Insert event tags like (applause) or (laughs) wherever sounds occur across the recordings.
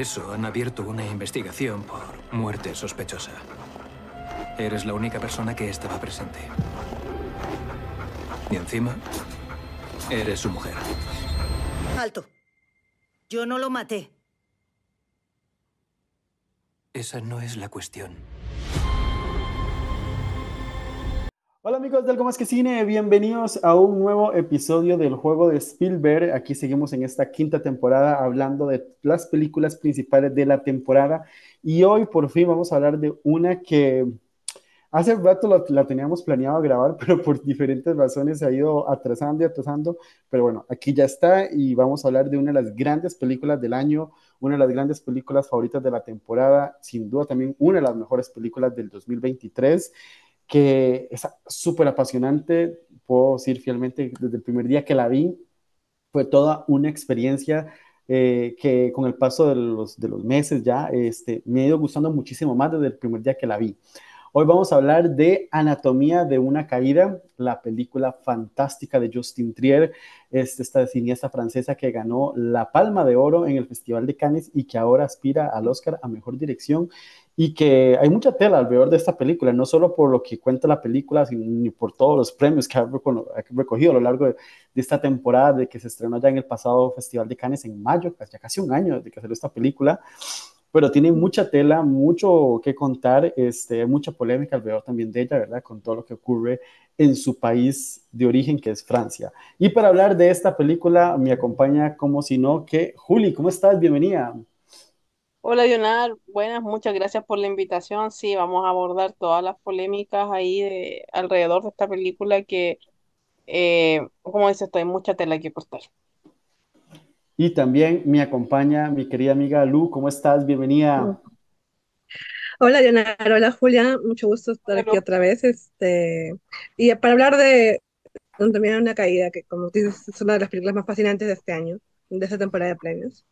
eso han abierto una investigación por muerte sospechosa. Eres la única persona que estaba presente. Y encima, eres su mujer. Alto. Yo no lo maté. Esa no es la cuestión. Hola amigos del Algo que Cine, bienvenidos a un nuevo episodio del juego de Spielberg. Aquí seguimos en esta quinta temporada hablando de las películas principales de la temporada y hoy por fin vamos a hablar de una que hace rato la, teníamos planeado grabar, (laughs) pero por diferentes razones se ha ido atrasando y atrasando. Pero bueno, aquí ya está y vamos a hablar de una de las grandes películas del año, una de las grandes películas favoritas de la temporada, sin duda también una de las mejores películas del 2023 que es súper apasionante, puedo decir fielmente, desde el primer día que la vi, fue toda una experiencia eh, que con el paso de los, de los meses ya este, me ha ido gustando muchísimo más desde el primer día que la vi. Hoy vamos a hablar de Anatomía de una caída, la película fantástica de Justin Trier, es esta cineasta francesa que ganó la Palma de Oro en el Festival de Cannes y que ahora aspira al Oscar a Mejor Dirección y que hay mucha tela alrededor de esta película, no solo por lo que cuenta la película, sino por todos los premios que ha, recogido a lo largo de, esta temporada, de que se estrenó ya en el pasado Festival de Cannes en mayo, ya casi un año desde que salió esta película, pero tiene mucha tela, mucho que contar, este, mucha polémica alrededor también de ella, ¿verdad? Con todo lo que ocurre en su país de origen, que es Francia. Y para hablar de esta película, me acompaña como si no que Juli, ¿cómo estás? Bienvenida. Hola, Leonard. Buenas, muchas gracias por la invitación. Sí, vamos a abordar todas las polémicas ahí de, alrededor de esta película que, eh, como dices, hay mucha tela que cortar. Y también me acompaña mi querida amiga Lu. ¿Cómo estás? Bienvenida. Hola, Leonardo. Hola, Julia. Mucho gusto estar aquí otra vez. Este, y para hablar de también una caída, que como dices, es una de las películas más fascinantes de este año, de esta temporada de premios.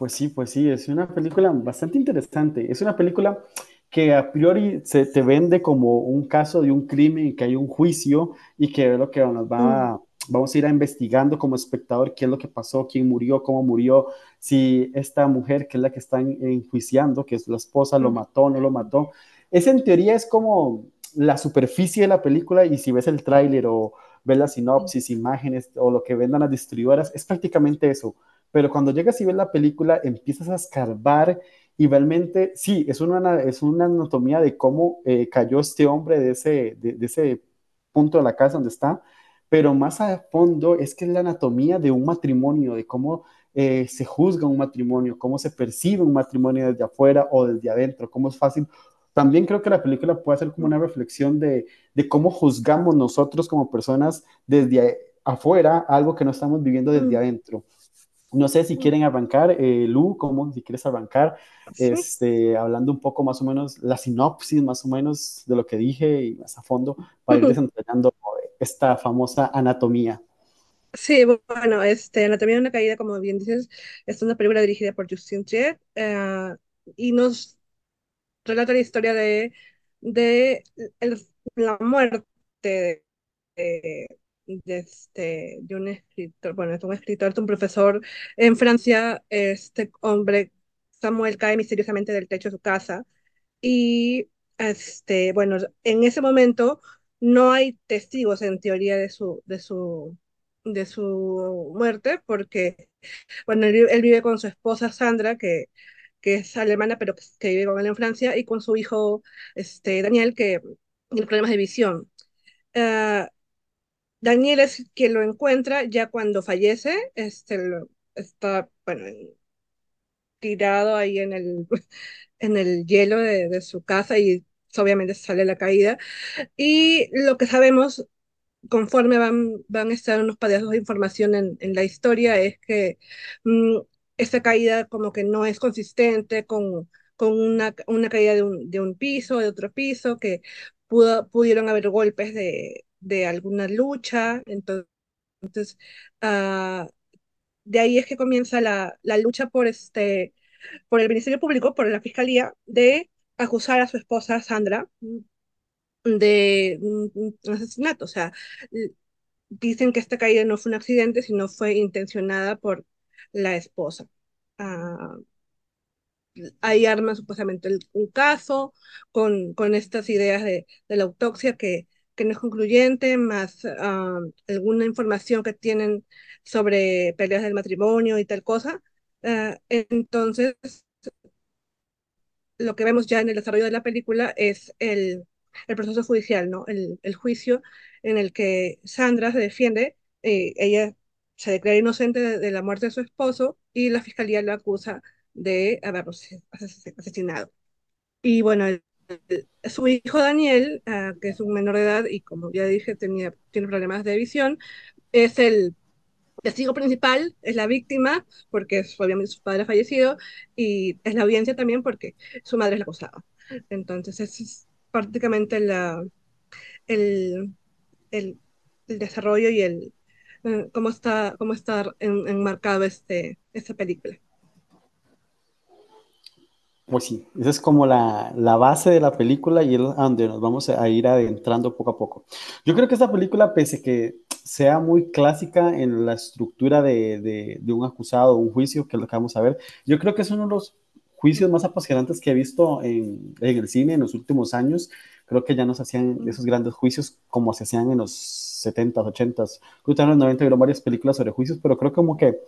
Pues sí, pues sí, es una película bastante interesante. Es una película que a priori se te vende como un caso de un crimen, que hay un juicio y que es lo que nos va, mm. vamos a ir a investigando como espectador qué es lo que pasó, quién murió, cómo murió, si esta mujer que es la que están enjuiciando, que es la esposa, lo mm. mató, no lo mató. Esa en teoría es como la superficie de la película y si ves el tráiler o ves la sinopsis, imágenes o lo que vendan las distribuidoras, es prácticamente eso pero cuando llegas y ves la película, empiezas a escarbar y realmente, sí, es una, es una anatomía de cómo eh, cayó este hombre de ese, de, ese punto de la casa donde está, pero más a fondo es que es la anatomía de un matrimonio, de cómo eh, se juzga un matrimonio, cómo se percibe un matrimonio desde afuera o desde adentro, cómo es fácil. También creo que la película puede ser como una reflexión de, de cómo juzgamos nosotros como personas desde afuera algo que no estamos viviendo desde adentro. No sé si quieren arrancar, eh, Lu, ¿cómo? Si quieres arrancar, este, hablando un poco más o menos, la sinopsis más o menos de lo que dije y más a fondo, para ir desentrañando esta famosa anatomía. Sí, bueno, este, Anatomía de una caída, como bien dices, es una película dirigida por Justin Trier eh, y nos relata la historia de, de la muerte de, de, este, de un escritor, bueno, es un escritor, es un profesor en Francia, este hombre, Samuel, cae misteriosamente del techo de su casa y, este, bueno, en ese momento no hay testigos en teoría de su, de su, de su muerte porque, bueno, él, vive con su esposa Sandra, que que es alemana, pero que, vive con él en Francia, y con su hijo este, Daniel, que tiene problemas de visión. Uh, Daniel es quien lo encuentra ya cuando fallece, este, está, bueno, tirado ahí en el, (laughs) en el hielo de, su casa y obviamente sale la caída. Y lo que sabemos, conforme van, van a estar unos pedazos de información en, la historia, es que mm, esta caída como que no es consistente con, con una, una caída de un, de un piso, de otro piso, que pudo, pudieron haber golpes de de alguna lucha. Entonces, uh, de ahí es que comienza la, la, lucha por, este, por el Ministerio Público, por la Fiscalía, de acusar a su esposa Sandra de un, asesinato. O sea, dicen que esta caída no fue un accidente, sino fue intencionada por la esposa. Uh, ahí arma supuestamente el- un caso con, con estas ideas de, de la autopsia que, que no es concluyente, más ah, alguna información que tienen sobre peleas del matrimonio y tal cosa. Ah, entonces, lo que vemos ya en el desarrollo de la película es el, el proceso judicial, ¿no? El, el juicio en el que Sandra se defiende, eh, ella se declara inocente de, de la muerte de su esposo y la fiscalía la acusa de haberlo ases- ases- asesinado. Y bueno, el- su hijo Daniel, ah, que es un menor de edad y como ya dije, tenía, tiene problemas de visión, es el testigo principal, es la víctima, porque obviamente su padre ha fallecido, y es la audiencia también porque su madre es la acusada. Entonces, es prácticamente el, el, el desarrollo y el eh, cómo está, cómo está en- enmarcado este, esta película. Pues sí, esa es como la, la base de la película y es donde nos vamos a ir adentrando poco a poco. Yo creo que esta película, pese a que sea muy clásica en la estructura de, de, de un acusado, un juicio, que es lo que vamos a ver, yo creo que es uno de los juicios más apasionantes que he visto en, en el cine en los últimos años. Creo que ya no se hacían esos grandes juicios como se hacían en los 70s, 80s. Creo que en los 90 hubo varias películas sobre juicios, pero creo como que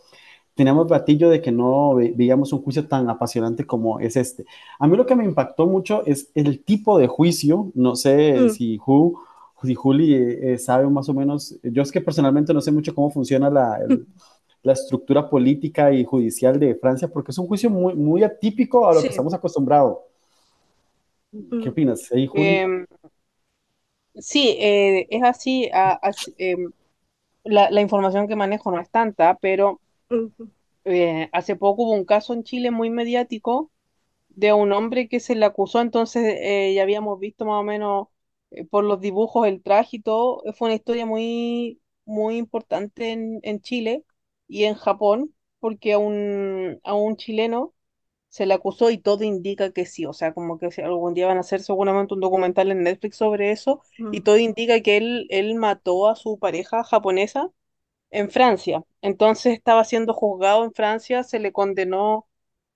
teníamos batillo de que no ve- veíamos un juicio tan apasionante como es este. A mí lo que me impactó mucho es el tipo de juicio. No sé Mm. si, Ju- si Juli eh, eh, sabe más o menos. Yo es que personalmente no sé mucho cómo funciona la, el- la estructura política y judicial de Francia, porque es un juicio muy, muy atípico a lo Sí. que estamos acostumbrados. ¿Qué Mm. opinas? Hey, Juli? Em, sí, eh, es así. a- así, em, la, la información que manejo no es tanta, pero. Eh, hace poco hubo un caso en Chile muy mediático de un hombre que se le acusó, entonces eh, ya habíamos visto más o menos eh, por los dibujos, el traje y todo, fue una historia muy, muy importante en, en Chile y en Japón, porque a un, a un chileno se le acusó y todo indica que sí, o sea, como que algún día van a hacer seguramente un documental en Netflix sobre eso, y todo indica que él, él mató a su pareja japonesa en Francia, entonces estaba siendo juzgado en Francia, se le condenó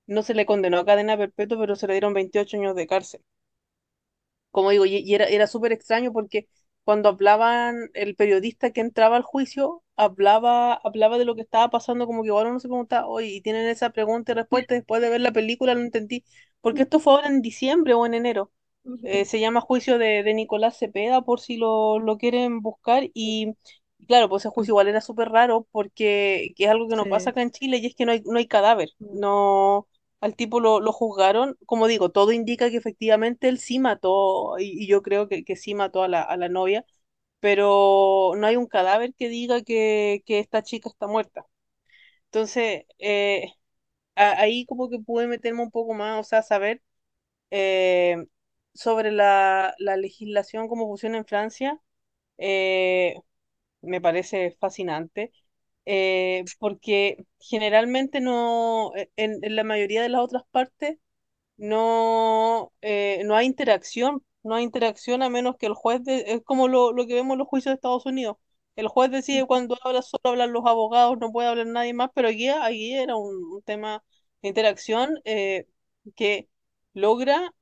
no se le condenó a cadena perpetua, pero se le dieron 28 años de cárcel. Como digo, y, y era, era súper extraño porque cuando hablaban, el periodista que entraba al juicio hablaba, hablaba de lo que estaba pasando, como que igual uno se preguntaba, oye, y tienen esa pregunta y respuesta después de ver la película, no entendí, porque esto fue ahora en diciembre o en enero. Eh, se llama Juicio de, de Nicolás Cepeda, por si lo, lo quieren buscar. Y claro, pues ese juicio igual era súper raro porque que es algo que no pasa acá en Chile y es que no hay, no hay cadáver. Mm. No, al tipo lo, lo juzgaron. Como digo, todo indica que efectivamente él sí mató, y, y yo creo que, que sí mató a la, a la novia, pero no hay un cadáver que diga que, que esta chica está muerta. Entonces, eh, a- ahí como que pude meterme un poco más, o sea, saber eh, sobre la, la legislación como funciona en Francia, eh, me parece fascinante, eh, porque generalmente no, e, en, en la mayoría de las otras partes no, eh, no hay interacción, no hay interacción a menos que el juez, de- es como lo, lo que vemos en los juicios de Estados Unidos. El juez decide cuando habla, solo hablan los abogados, no puede hablar nadie más, pero aquí, aquí era un, un tema de interacción eh, que logra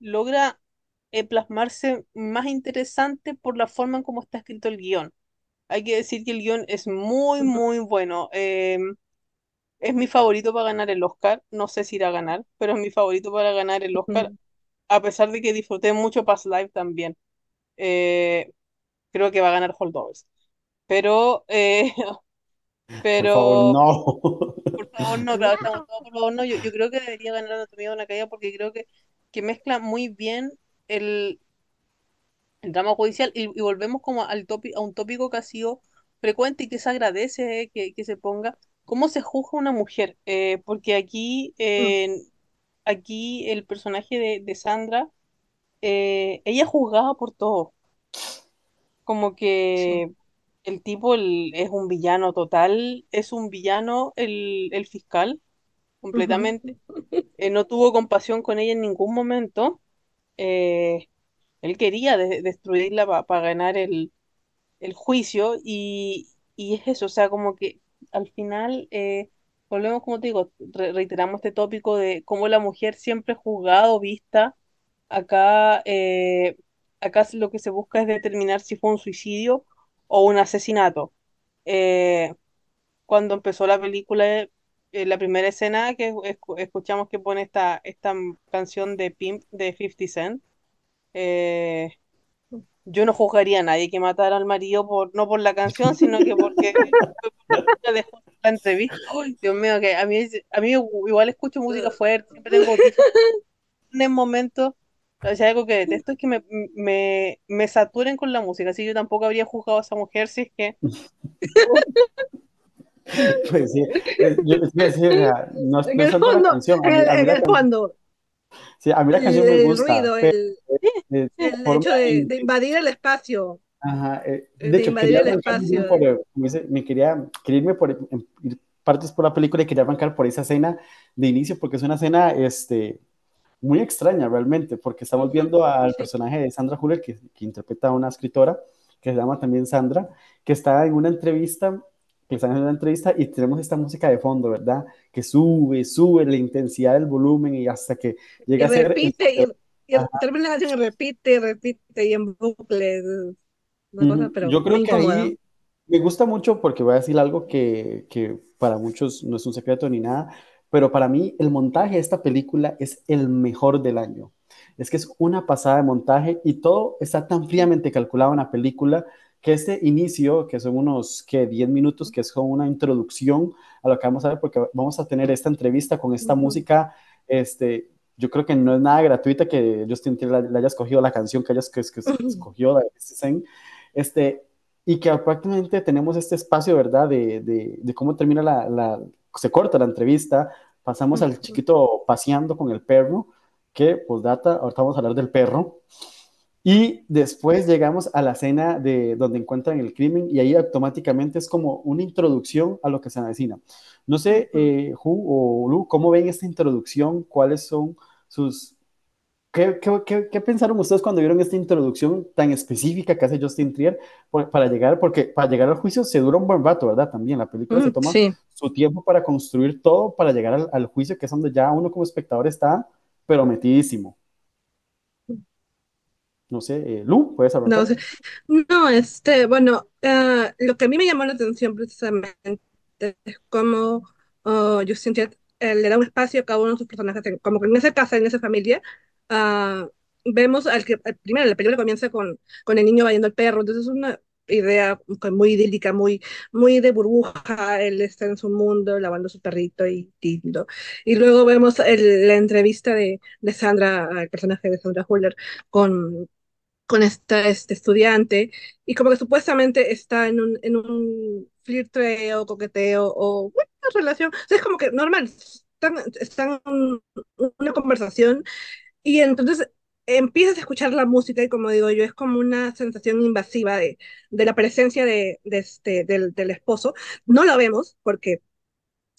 logra eh, plasmarse más interesante por la forma en cómo está escrito el guion. Hay que decir que el guion es muy, muy bueno. Eh, es mi favorito para ganar el Oscar. No sé si irá a ganar, pero es mi favorito para ganar el Oscar, a pesar de que disfruté mucho Past Life también. Eh, creo que va a ganar Holdovers. Pero, eh, (laughs) Por favor, pero, no. (laughs) por favor, no, claro, estamos por favor, no. Yo, yo creo que debería ganar Anatomía de una caída porque creo que, que mezcla muy bien el, el drama judicial y, y volvemos como al topi- a un tópico que ha sido frecuente y que se agradece eh, que, que se ponga, cómo se juzga una mujer, Eh, porque aquí, Mm. aquí el personaje de, de Sandra, eh, ella juzgaba por todo, como Sí. que el tipo el- es un villano total, es un villano el, el fiscal completamente, no tuvo compasión con ella en ningún momento, eh, él quería de- destruirla para ganar el el juicio y, y es eso, o sea, como que al final eh, volvemos, como te digo, re- reiteramos este tópico de cómo la mujer siempre es juzgada o vista. Acá, eh, acá lo que se busca es determinar si fue un suicidio o un asesinato. Eh, cuando empezó la película, la primera escena que escu- escuchamos que pone esta, esta canción de Pimp de 50 Cent, eh, yo no juzgaría a nadie que matara al marido por, no por la canción, sino que porque (laughs) dejó la entrevista. Ay, Dios mío, que a mí, a mí igual escucho música fuerte, siempre tengo en momentos. O sea, algo que detesto es que me, me, me saturen con la música, así yo tampoco habría juzgado a esa mujer si es que Pues sí, es- yo es que sí, o sea, no, En no es el fondo, canción, a en mí, a mí en el fondo, sí, a mí la el, canción me el gusta, ruido, pero el, de el forma hecho de, in- de invadir el espacio, Ajá, eh, de de hecho, quería el espacio. por, me quería, quería irme por en- ir partes por la película y quería arrancar por esa escena de inicio, porque es una escena este, muy extraña realmente, porque estamos viendo al personaje de Sandra Huller, que, que interpreta a una escritora, que se llama también Sandra, que está en una entrevista, que está en una entrevista y tenemos esta música de fondo, ¿verdad? Que sube, sube la intensidad del volumen y hasta que Y llega a ser... repite, y, y Ajá. termina la canción y repite, y repite, y en bucle. Una cosa, pero Yo creo que ahí me gusta mucho porque voy a decir algo que, que para muchos no es un secreto ni nada, pero para mí el montaje de esta película es el mejor del año. Es que es una pasada de montaje y todo está tan fríamente calculado en la película que este inicio, que son unos que 10 minutos, que es como una introducción a lo que vamos a ver, porque vamos a tener esta entrevista con esta Ujú. música, este, yo creo que no es nada gratuita que Justin Timberlake le, haya escogido la canción que, haya, que, que escogió de Zen, este, y que prácticamente tenemos este espacio, ¿verdad? De, de, de cómo termina la, la, se corta la entrevista, pasamos al chiquito paseando con el perro, que, pues, data, ahorita vamos a hablar del perro, y después llegamos a la escena de donde encuentran el crimen y ahí automáticamente es como una introducción a lo que se avecina. No sé, eh, Ju o Lu, ¿cómo ven esta introducción? ¿Cuáles son sus... ¿Qué, qué, qué, qué pensaron ustedes cuando vieron esta introducción tan específica que hace Justin Trier por, para llegar, porque para llegar al juicio se dura un buen rato, ¿verdad? También la película Mm, se toma sí. su tiempo para construir todo para llegar al, al juicio, que es donde ya uno como espectador está, pero metidísimo. No sé, eh, Lu, ¿puedes No, arrancar? o sea, no, este, bueno, ah, lo que a mí me llamó la atención precisamente es cómo oh, Justin eh, le da un espacio a cada uno de sus personajes, como que en esa casa, en esa familia, ah, vemos al que, al- primero la película comienza con, con el niño bailando al perro, entonces es una idea muy idílica, muy, muy de burbuja, él está en su mundo lavando su perrito y lindo. Y luego vemos el- la entrevista de, de Sandra, el personaje de Sandra Huller, con con esta, este estudiante y como que supuestamente está en un, en un flirteo, coqueteo o bueno, relación. O sea, es como que normal, están, están en una conversación y entonces empiezas a escuchar la música y como digo yo, es como una sensación invasiva de, de la presencia de, de este, del, del esposo. No lo vemos porque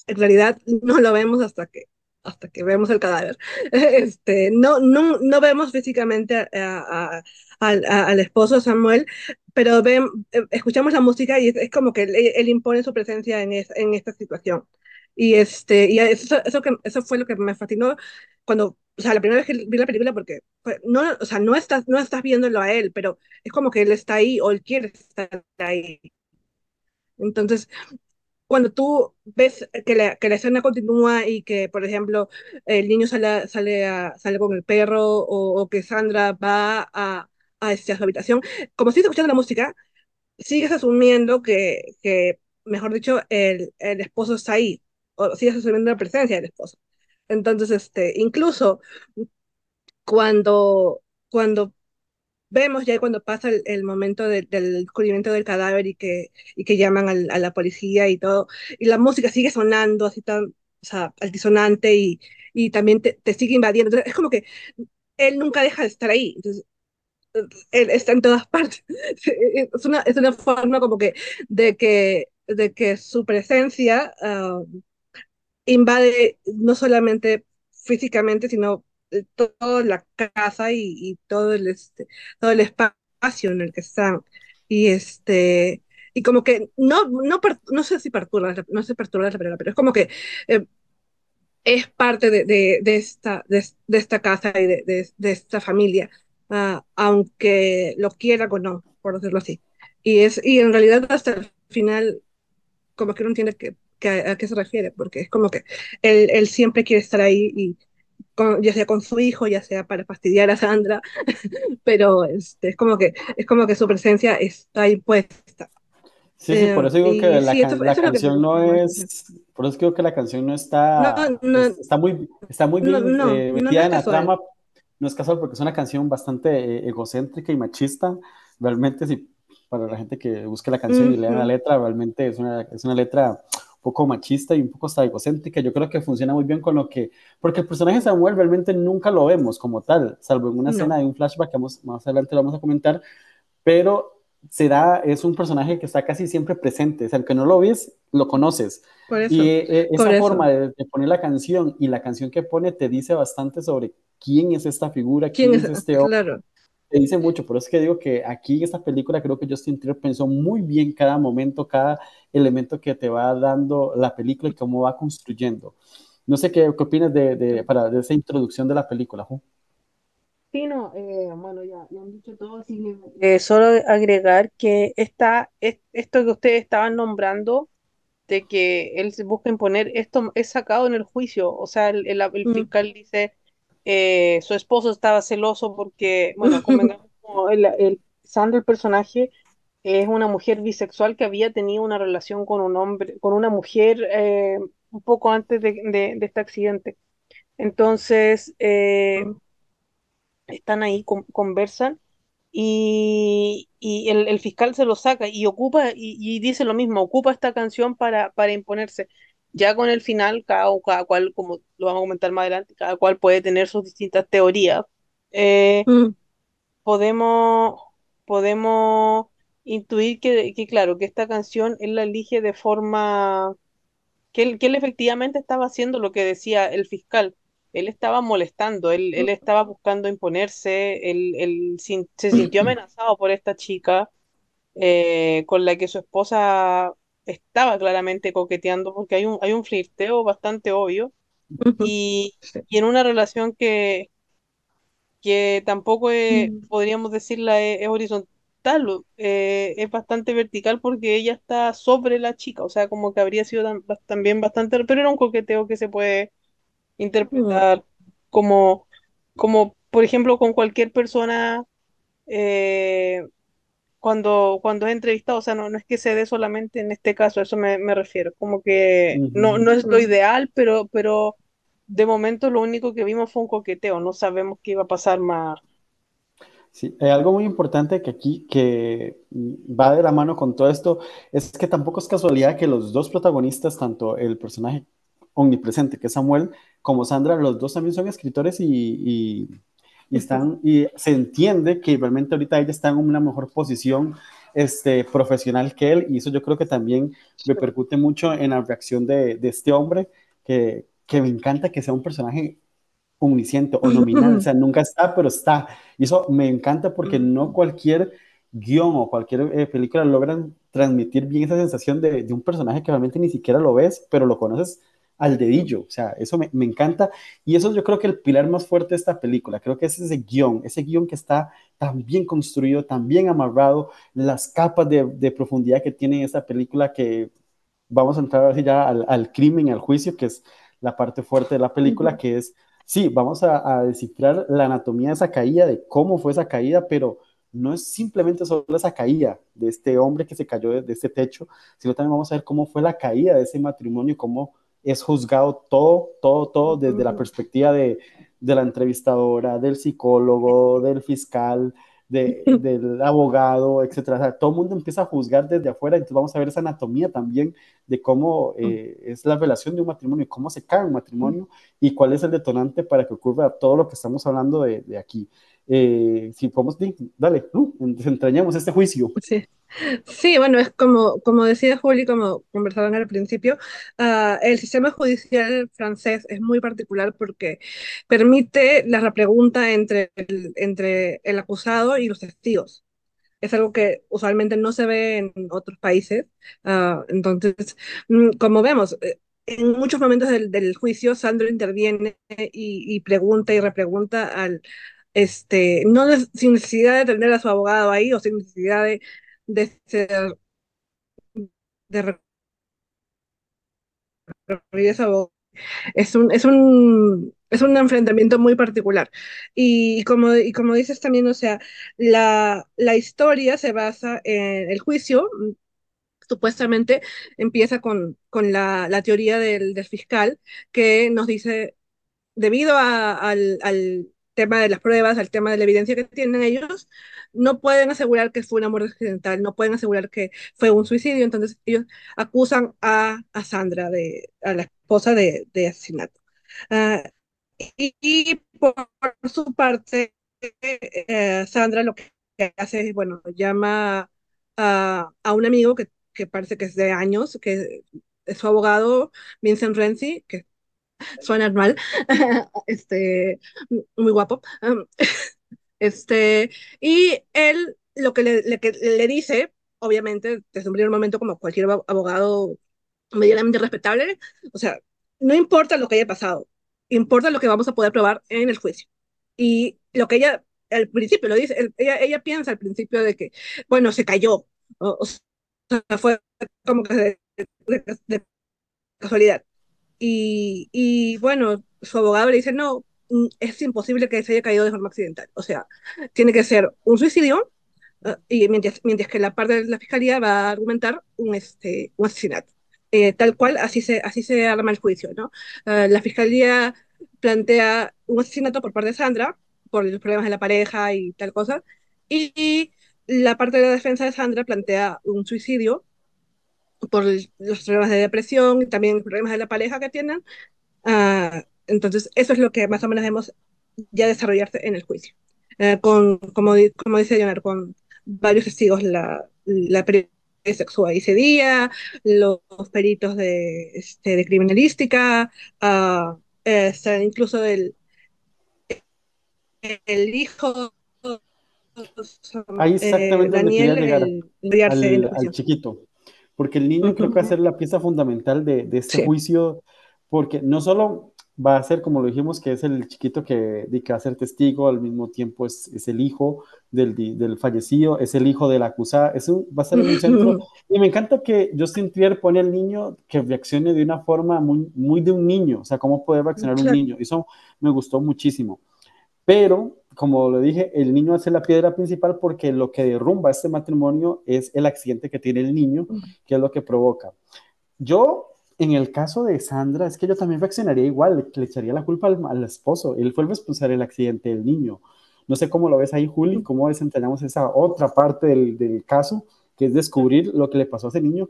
en realidad no lo vemos hasta que hasta que vemos el cadáver. (laughs) Este, no, no, no vemos físicamente a, a, a, al, al esposo Samuel, pero ven, escuchamos la música y es, es como que él, él, impone su presencia en, es, en esta situación. Y, este, y eso, eso, que, eso fue lo que me fascinó cuando, o sea, la primera vez que vi la película, porque no, o sea, no estás, no estás viéndolo a él, pero es como que él está ahí o él quiere estar ahí. Entonces, cuando tú ves que la, que la, escena continúa y que, por ejemplo, el niño sale, sale, a, sale con el perro o, o que Sandra va a, a, este, a, su habitación, como sigues escuchando la música, sigues asumiendo que, que mejor dicho, el, el, esposo está ahí, o sigues asumiendo la presencia del esposo. Entonces, este, incluso cuando, cuando vemos ya cuando pasa el, el momento de, del descubrimiento del cadáver y que, y que llaman al, a la policía y todo, y la música sigue sonando así tan, o sea, altisonante y, y también te, te, sigue invadiendo. Entonces, es como que él nunca deja de estar ahí. Entonces, él está en todas partes. (laughs) Es una, es una forma como que de que, de que su presencia uh, invade no solamente físicamente, sino toda la casa y, y todo, el, este, todo el espacio en el que están. Y, este, y como que no, no, no sé si perturba, no sé perturba la palabra, pero es como que eh, es parte de, de, de esta, de, de, esta casa y de, esta familia, uh, aunque lo quiera o no, por decirlo así. Y, es, y en realidad hasta el final, como que no entiende que, que a, a, qué se refiere, porque es como que él, él siempre quiere estar ahí y con, ya sea con su hijo, ya sea para fastidiar a Sandra, (laughs) pero este, es, como que, es como que su presencia está impuesta. Sí, sí, por eso digo que la, sí, esto, la esto canción que... no es, por eso digo que la canción no está, no, no, está muy, está muy bien eh, metida en la trama, no es casual porque es una canción bastante eh, egocéntrica y machista, realmente si para la gente que busque la canción y lea la letra, realmente es una, es una letra un poco machista y un poco hasta egocéntrica, yo creo que funciona muy bien con lo que, porque el personaje Samuel realmente nunca lo vemos como tal, salvo en una escena de un flashback que vamos, más adelante lo vamos a comentar, pero será, es un personaje que está casi siempre presente, o sea, aunque no lo ves, lo conoces. Por eso, y eh, esa por forma de, de, poner la canción y la canción que pone te dice bastante sobre quién es esta figura, quién, ¿Quién es, este hombre. Claro. Te dice mucho, por eso es que digo que aquí en esta película creo que Justin Trier pensó muy bien cada momento, cada elemento que te va dando la película y cómo va construyendo. No sé qué, qué opinas de, de, para, de esa introducción de la película, Ju. Sí, no, eh, bueno, ya, ya, han dicho todo, así eh, solo agregar que esta, es, esto que ustedes estaban nombrando, de que él se busca imponer, esto es sacado en el juicio, o sea, el, el, el Mm. fiscal dice, eh, su esposo estaba celoso porque, bueno, (laughs) como el, el Sandra, el personaje, es una mujer bisexual que había tenido una relación con un hombre, con una mujer eh, un poco antes de, de, de este accidente. Entonces, eh, están ahí, con, conversan y, y el, el, fiscal se lo saca y ocupa y, y, dice lo mismo, ocupa esta canción para, para imponerse. Ya con el final, cada, cada, cual, como lo vamos a comentar más adelante, cada cual puede tener sus distintas teorías. Eh, Mm. podemos, podemos intuir que, que, claro, que esta canción él la elige de forma que él, que él efectivamente estaba haciendo lo que decía el fiscal él estaba molestando, él, él estaba buscando imponerse, él, él sin, se sintió amenazado por esta chica eh, con la que su esposa estaba claramente coqueteando porque hay un, hay un flirteo bastante obvio y, y en una relación que, que tampoco es, podríamos decirla es, es horizontal, eh, es bastante vertical porque ella está sobre la chica, o sea, como que habría sido tam- también bastante, pero era un coqueteo que se puede interpretar como, como por ejemplo, con cualquier persona eh, cuando, cuando es entrevistado, o sea, no, no es que se dé solamente en este caso, a eso me, me refiero, como que no, no es lo Mm. ideal, pero, pero de momento lo único que vimos fue un coqueteo, no sabemos qué iba a pasar más. Sí, hay algo muy importante que aquí que va de la mano con todo esto es que tampoco es casualidad que los dos protagonistas, tanto el personaje omnipresente que es Samuel como Sandra, los dos también son escritores y, y, y están y se entiende que realmente ahorita ella está en una mejor posición este, profesional que él y eso yo creo que también repercute mucho en la reacción de, de este hombre que, que me encanta que sea un personaje omnisciente o nominal, o sea, (laughs) nunca está, pero está. Y eso me encanta porque no cualquier guion o cualquier eh, película logran transmitir bien esa sensación de, de, un personaje que realmente ni siquiera lo ves, pero lo conoces al dedillo. O sea, eso me, me, encanta. Y eso yo creo que el pilar más fuerte de esta película, creo que es ese guion, ese guion que está tan bien construido, tan bien amarrado, las capas de, de profundidad que tiene esa película que vamos a entrar así ya al, al crimen, al juicio, que es la parte fuerte de la película, uh -huh. que es sí, vamos a, a, descifrar la anatomía de esa caída, de cómo fue esa caída, pero no es simplemente solo esa caída de este hombre que se cayó de, de este techo, sino también vamos a ver cómo fue la caída de ese matrimonio, cómo es juzgado todo, todo, todo desde la perspectiva de, de la entrevistadora, del psicólogo, del fiscal, de, (laughs) del abogado, etcétera. O sea, todo el mundo empieza a juzgar desde afuera, entonces vamos a ver esa anatomía también de cómo eh, es la relación de un matrimonio, cómo se cae un matrimonio y cuál es el detonante para que ocurra todo lo que estamos hablando de, de aquí. Eh, si podemos, dale, uh, desentrañamos este juicio. Sí. Sí, bueno, es como, como decía Juli, como conversaban al principio, uh, el sistema judicial francés es muy particular porque permite la repregunta entre el, entre el acusado y los testigos. es algo que usualmente no se ve en otros países. Ah, entonces, mm, como vemos, eh, en muchos momentos del, del juicio, Sandro interviene y, y pregunta y repregunta al, este, no sin necesidad de tener a su abogado ahí o sin necesidad de, de ser, de. Es un, es un, es un enfrentamiento muy particular. Y, como, y como dices también, o sea, la, la historia se basa en el juicio, supuestamente empieza con, con la, la teoría del, del fiscal que nos dice debido a- al tema de las pruebas, al tema de la evidencia que tienen ellos, no pueden asegurar que fue una muerte accidental, no pueden asegurar que fue un suicidio, entonces ellos acusan a, a Sandra, de, a la esposa de, de asesinato. Y, y por su parte, eh, Sandra lo que hace es, bueno, llama a, a un amigo que, que parece que es de años, que es su abogado, Vincent Renzi, que (laughs) suena mal, (laughs) este, muy guapo. (laughs) Este, y él lo que le, le- le dice, obviamente, desde un primer momento, como cualquier abo- abogado medianamente respetable, o sea, no importa lo que haya pasado, importa lo que vamos a poder probar en el juicio. Y lo que ella, al principio lo dice, el- ella, ella piensa al principio de que, bueno, se cayó, o, o sea, fue como que de, de- de casualidad. Y, bueno, su abogado le dice, no, mm, es imposible que se haya caído de forma accidental. O sea, tiene que ser un suicidio, eh, y mientras, que la parte de la fiscalía va a argumentar un, este, un asesinato. Eh, tal cual, así se, así se arma el juicio, ¿no? Eh, la fiscalía plantea un asesinato por parte de Sandra, por los problemas de la pareja y tal cosa, y la parte de la defensa de Sandra plantea un suicidio por los problemas de depresión y también problemas de la pareja que tienen. Ah, entonces, eso es lo que más o menos vemos ya desarrollarse en el juicio. Eh, con, como, como dice Leonard, con varios testigos, la, la periodista sexual ese día, los peritos de, este, de criminalística, eh, incluso el, el hijo, Ahí eh, exactamente quería Daniel, el, al, al chiquito, porque el niño creo que va a ser la pieza fundamental de, de este Sí. juicio, porque no solo va a ser, como lo dijimos, que es el chiquito que, de que va a ser testigo, al mismo tiempo es, es el hijo del, del fallecido, es el hijo del acusado, es un- va a ser un centro, y me encanta que Justin Trier pone al niño que reaccione de una forma muy, muy de un niño, o sea, cómo puede reaccionar un Claro. niño, eso me gustó muchísimo. Pero, como lo dije, el niño hace la piedra principal porque lo que derrumba este matrimonio es el accidente que tiene el niño, que es lo que provoca. Yo, en el caso de Sandra, es que yo también reaccionaría igual, le, echaría la culpa al, al esposo. Él fue el responsable del accidente del niño. No sé cómo lo ves ahí, Juli, cómo desentrañamos esa otra parte del, del caso, que es descubrir lo que le pasó a ese niño,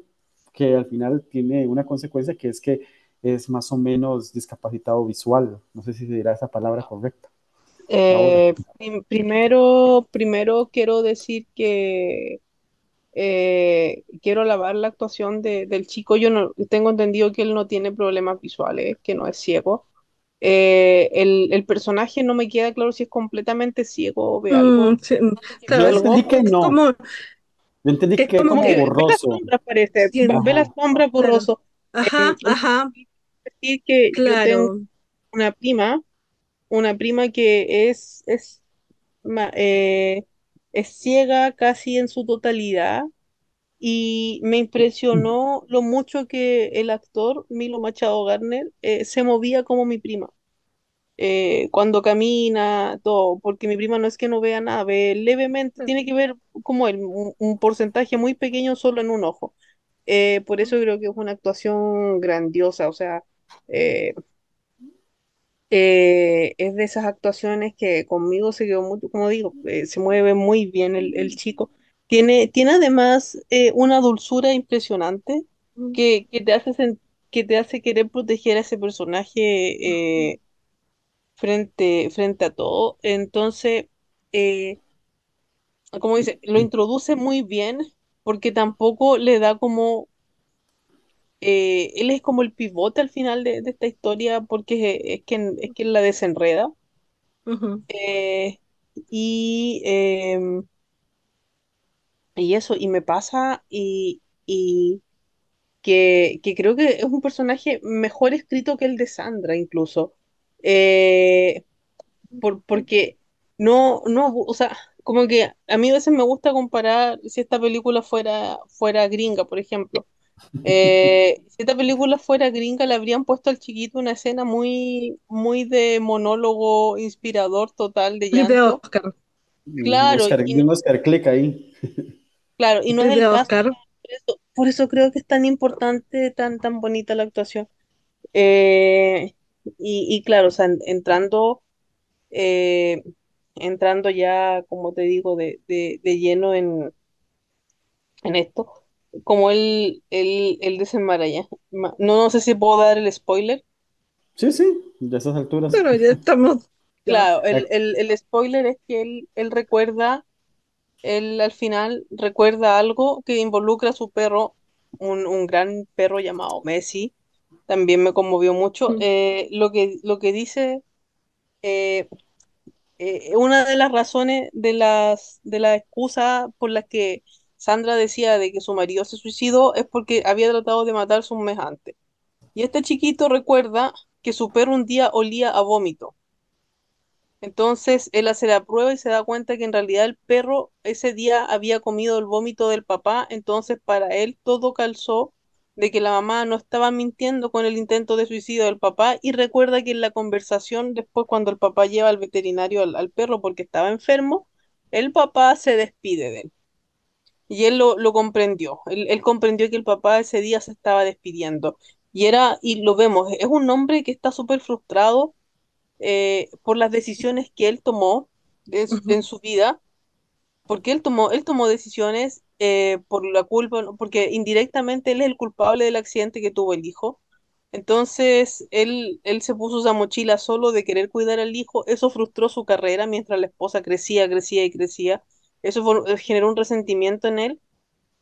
que al final tiene una consecuencia que es que es más o menos discapacitado visual. No sé si se dirá esa palabra correcta. Ahora. Eh, prim- primero, primero quiero decir que eh, quiero alabar la actuación de- del chico. Yo no tengo entendido que él no tiene problemas visuales, que no es ciego. Eh, el, el personaje no me queda claro si es completamente ciego o ve algo. Mm, sí, claro, Yo entendí que no. como, Yo entendí que es que es como que, ve las borroso. sombras, parece. sí, Ve las sombras claro, borroso. ajá, Em, ajá, decir que yo tengo claro, una prima, una prima que es, es, eh, es ciega casi en su totalidad y me impresionó lo mucho que el actor Milo Machado Garner eh, se movía como mi prima. eh, cuando camina, todo, porque mi prima no es que no vea nada, ve levemente, tiene que ver como él, un, porcentaje muy pequeño solo en un ojo. Por eso creo que es una actuación grandiosa, o sea, eh, es de esas actuaciones que conmigo se quedó mucho, como digo, eh, se mueve muy bien el, el chico. Tiene, tiene además eh, una dulzura impresionante que, que te hace, que te hace querer proteger a ese personaje frente, frente a todo. Entonces, como dice, lo introduce muy bien porque tampoco le da como eh, él es como el pivote al final de, de esta historia porque es, es quien, es quien la desenreda. Eh, y em, y eso, y me pasa, y, y que, que creo que es un personaje mejor escrito que el de Sandra, incluso. Eh, por, porque no, no, o sea, como que a mí a veces me gusta comparar si esta película fuera, fuera gringa, por ejemplo. Eh, si esta película fuera gringa, le habrían puesto al chiquito una escena muy, muy de monólogo inspirador total de Clip de llanto. Oscar. Claro, Oscar, y no, un Oscar Click ahí. (laughs) claro, y no es el caso. Oscar. Por eso, por eso creo que es tan importante, tan, tan bonita la actuación. Eh, y, y claro, o sea, en- entrando, eh, entrando ya, como te digo, de, de, de lleno en, en esto, como él, él, él desenmaraña. Ma- No, no sé si puedo dar el spoiler. Sí, sí, de esas alturas. Pero ya estamos. (laughs) Claro, el, el, el spoiler es que él, él recuerda, él al final recuerda algo que involucra a su perro, un, un gran perro llamado Messi. También me conmovió mucho. Mm. Eh, lo que, lo que dice, eh, eh, una de las razones de las, de la excusa por las que Sandra decía de que su marido se suicidó es porque había tratado de matarse un mes antes. Y este chiquito recuerda que su perro un día olía a vómito. Entonces él hace la prueba y se da cuenta que en realidad el perro ese día había comido el vómito del papá, entonces para él todo calzó de que la mamá no estaba mintiendo con el intento de suicidio del papá y recuerda que en la conversación después cuando el papá lleva al veterinario al, al perro porque estaba enfermo, el papá se despide de él. Y él lo, lo comprendió, él, él comprendió que el papá ese día se estaba despidiendo. Y era, y lo vemos, es un hombre que está súper frustrado eh, por las decisiones que él tomó en su, Ujú. en su vida, porque él tomó, él tomó decisiones eh, por la culpa, porque indirectamente él es el culpable del accidente que tuvo el hijo. Entonces, él, él se puso esa mochila solo de querer cuidar al hijo, eso frustró su carrera mientras la esposa crecía, crecía y crecía. Eso fue- generó un resentimiento en él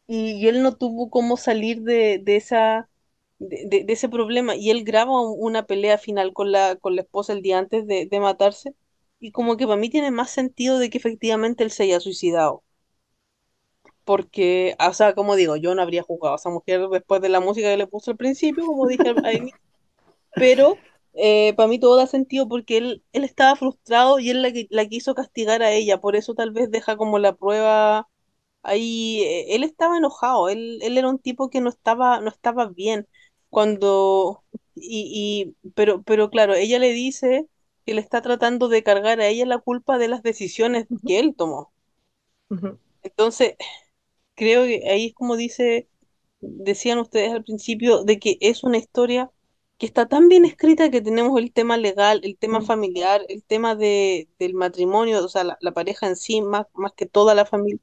y, él no tuvo cómo salir de, esa, de, ese problema. Y él graba un- una pelea final con la, con la esposa el día antes de, matarse. Y como que para mí tiene más sentido de que efectivamente él se haya suicidado. Porque, o sea, como digo, yo no habría jugado a esa mujer después de la música que le puse al principio, como dije inicio. Pero eh, para mí todo da sentido porque él, él estaba frustrado y él la, la quiso castigar a ella. Por eso tal vez deja como la prueba Ahí eh, él estaba enojado, él, él era un tipo que no estaba, no estaba bien cuando, y, y, pero, pero claro, ella le dice que le está tratando de cargar a ella la culpa de las decisiones Ujú. que él tomó. Entonces, creo que ahí es como dice, decían ustedes al principio, de que es una historia que está tan bien escrita que tenemos el tema legal, el tema Mm. familiar, el tema de, del matrimonio, o sea, la, la pareja en sí, más, más que toda la familia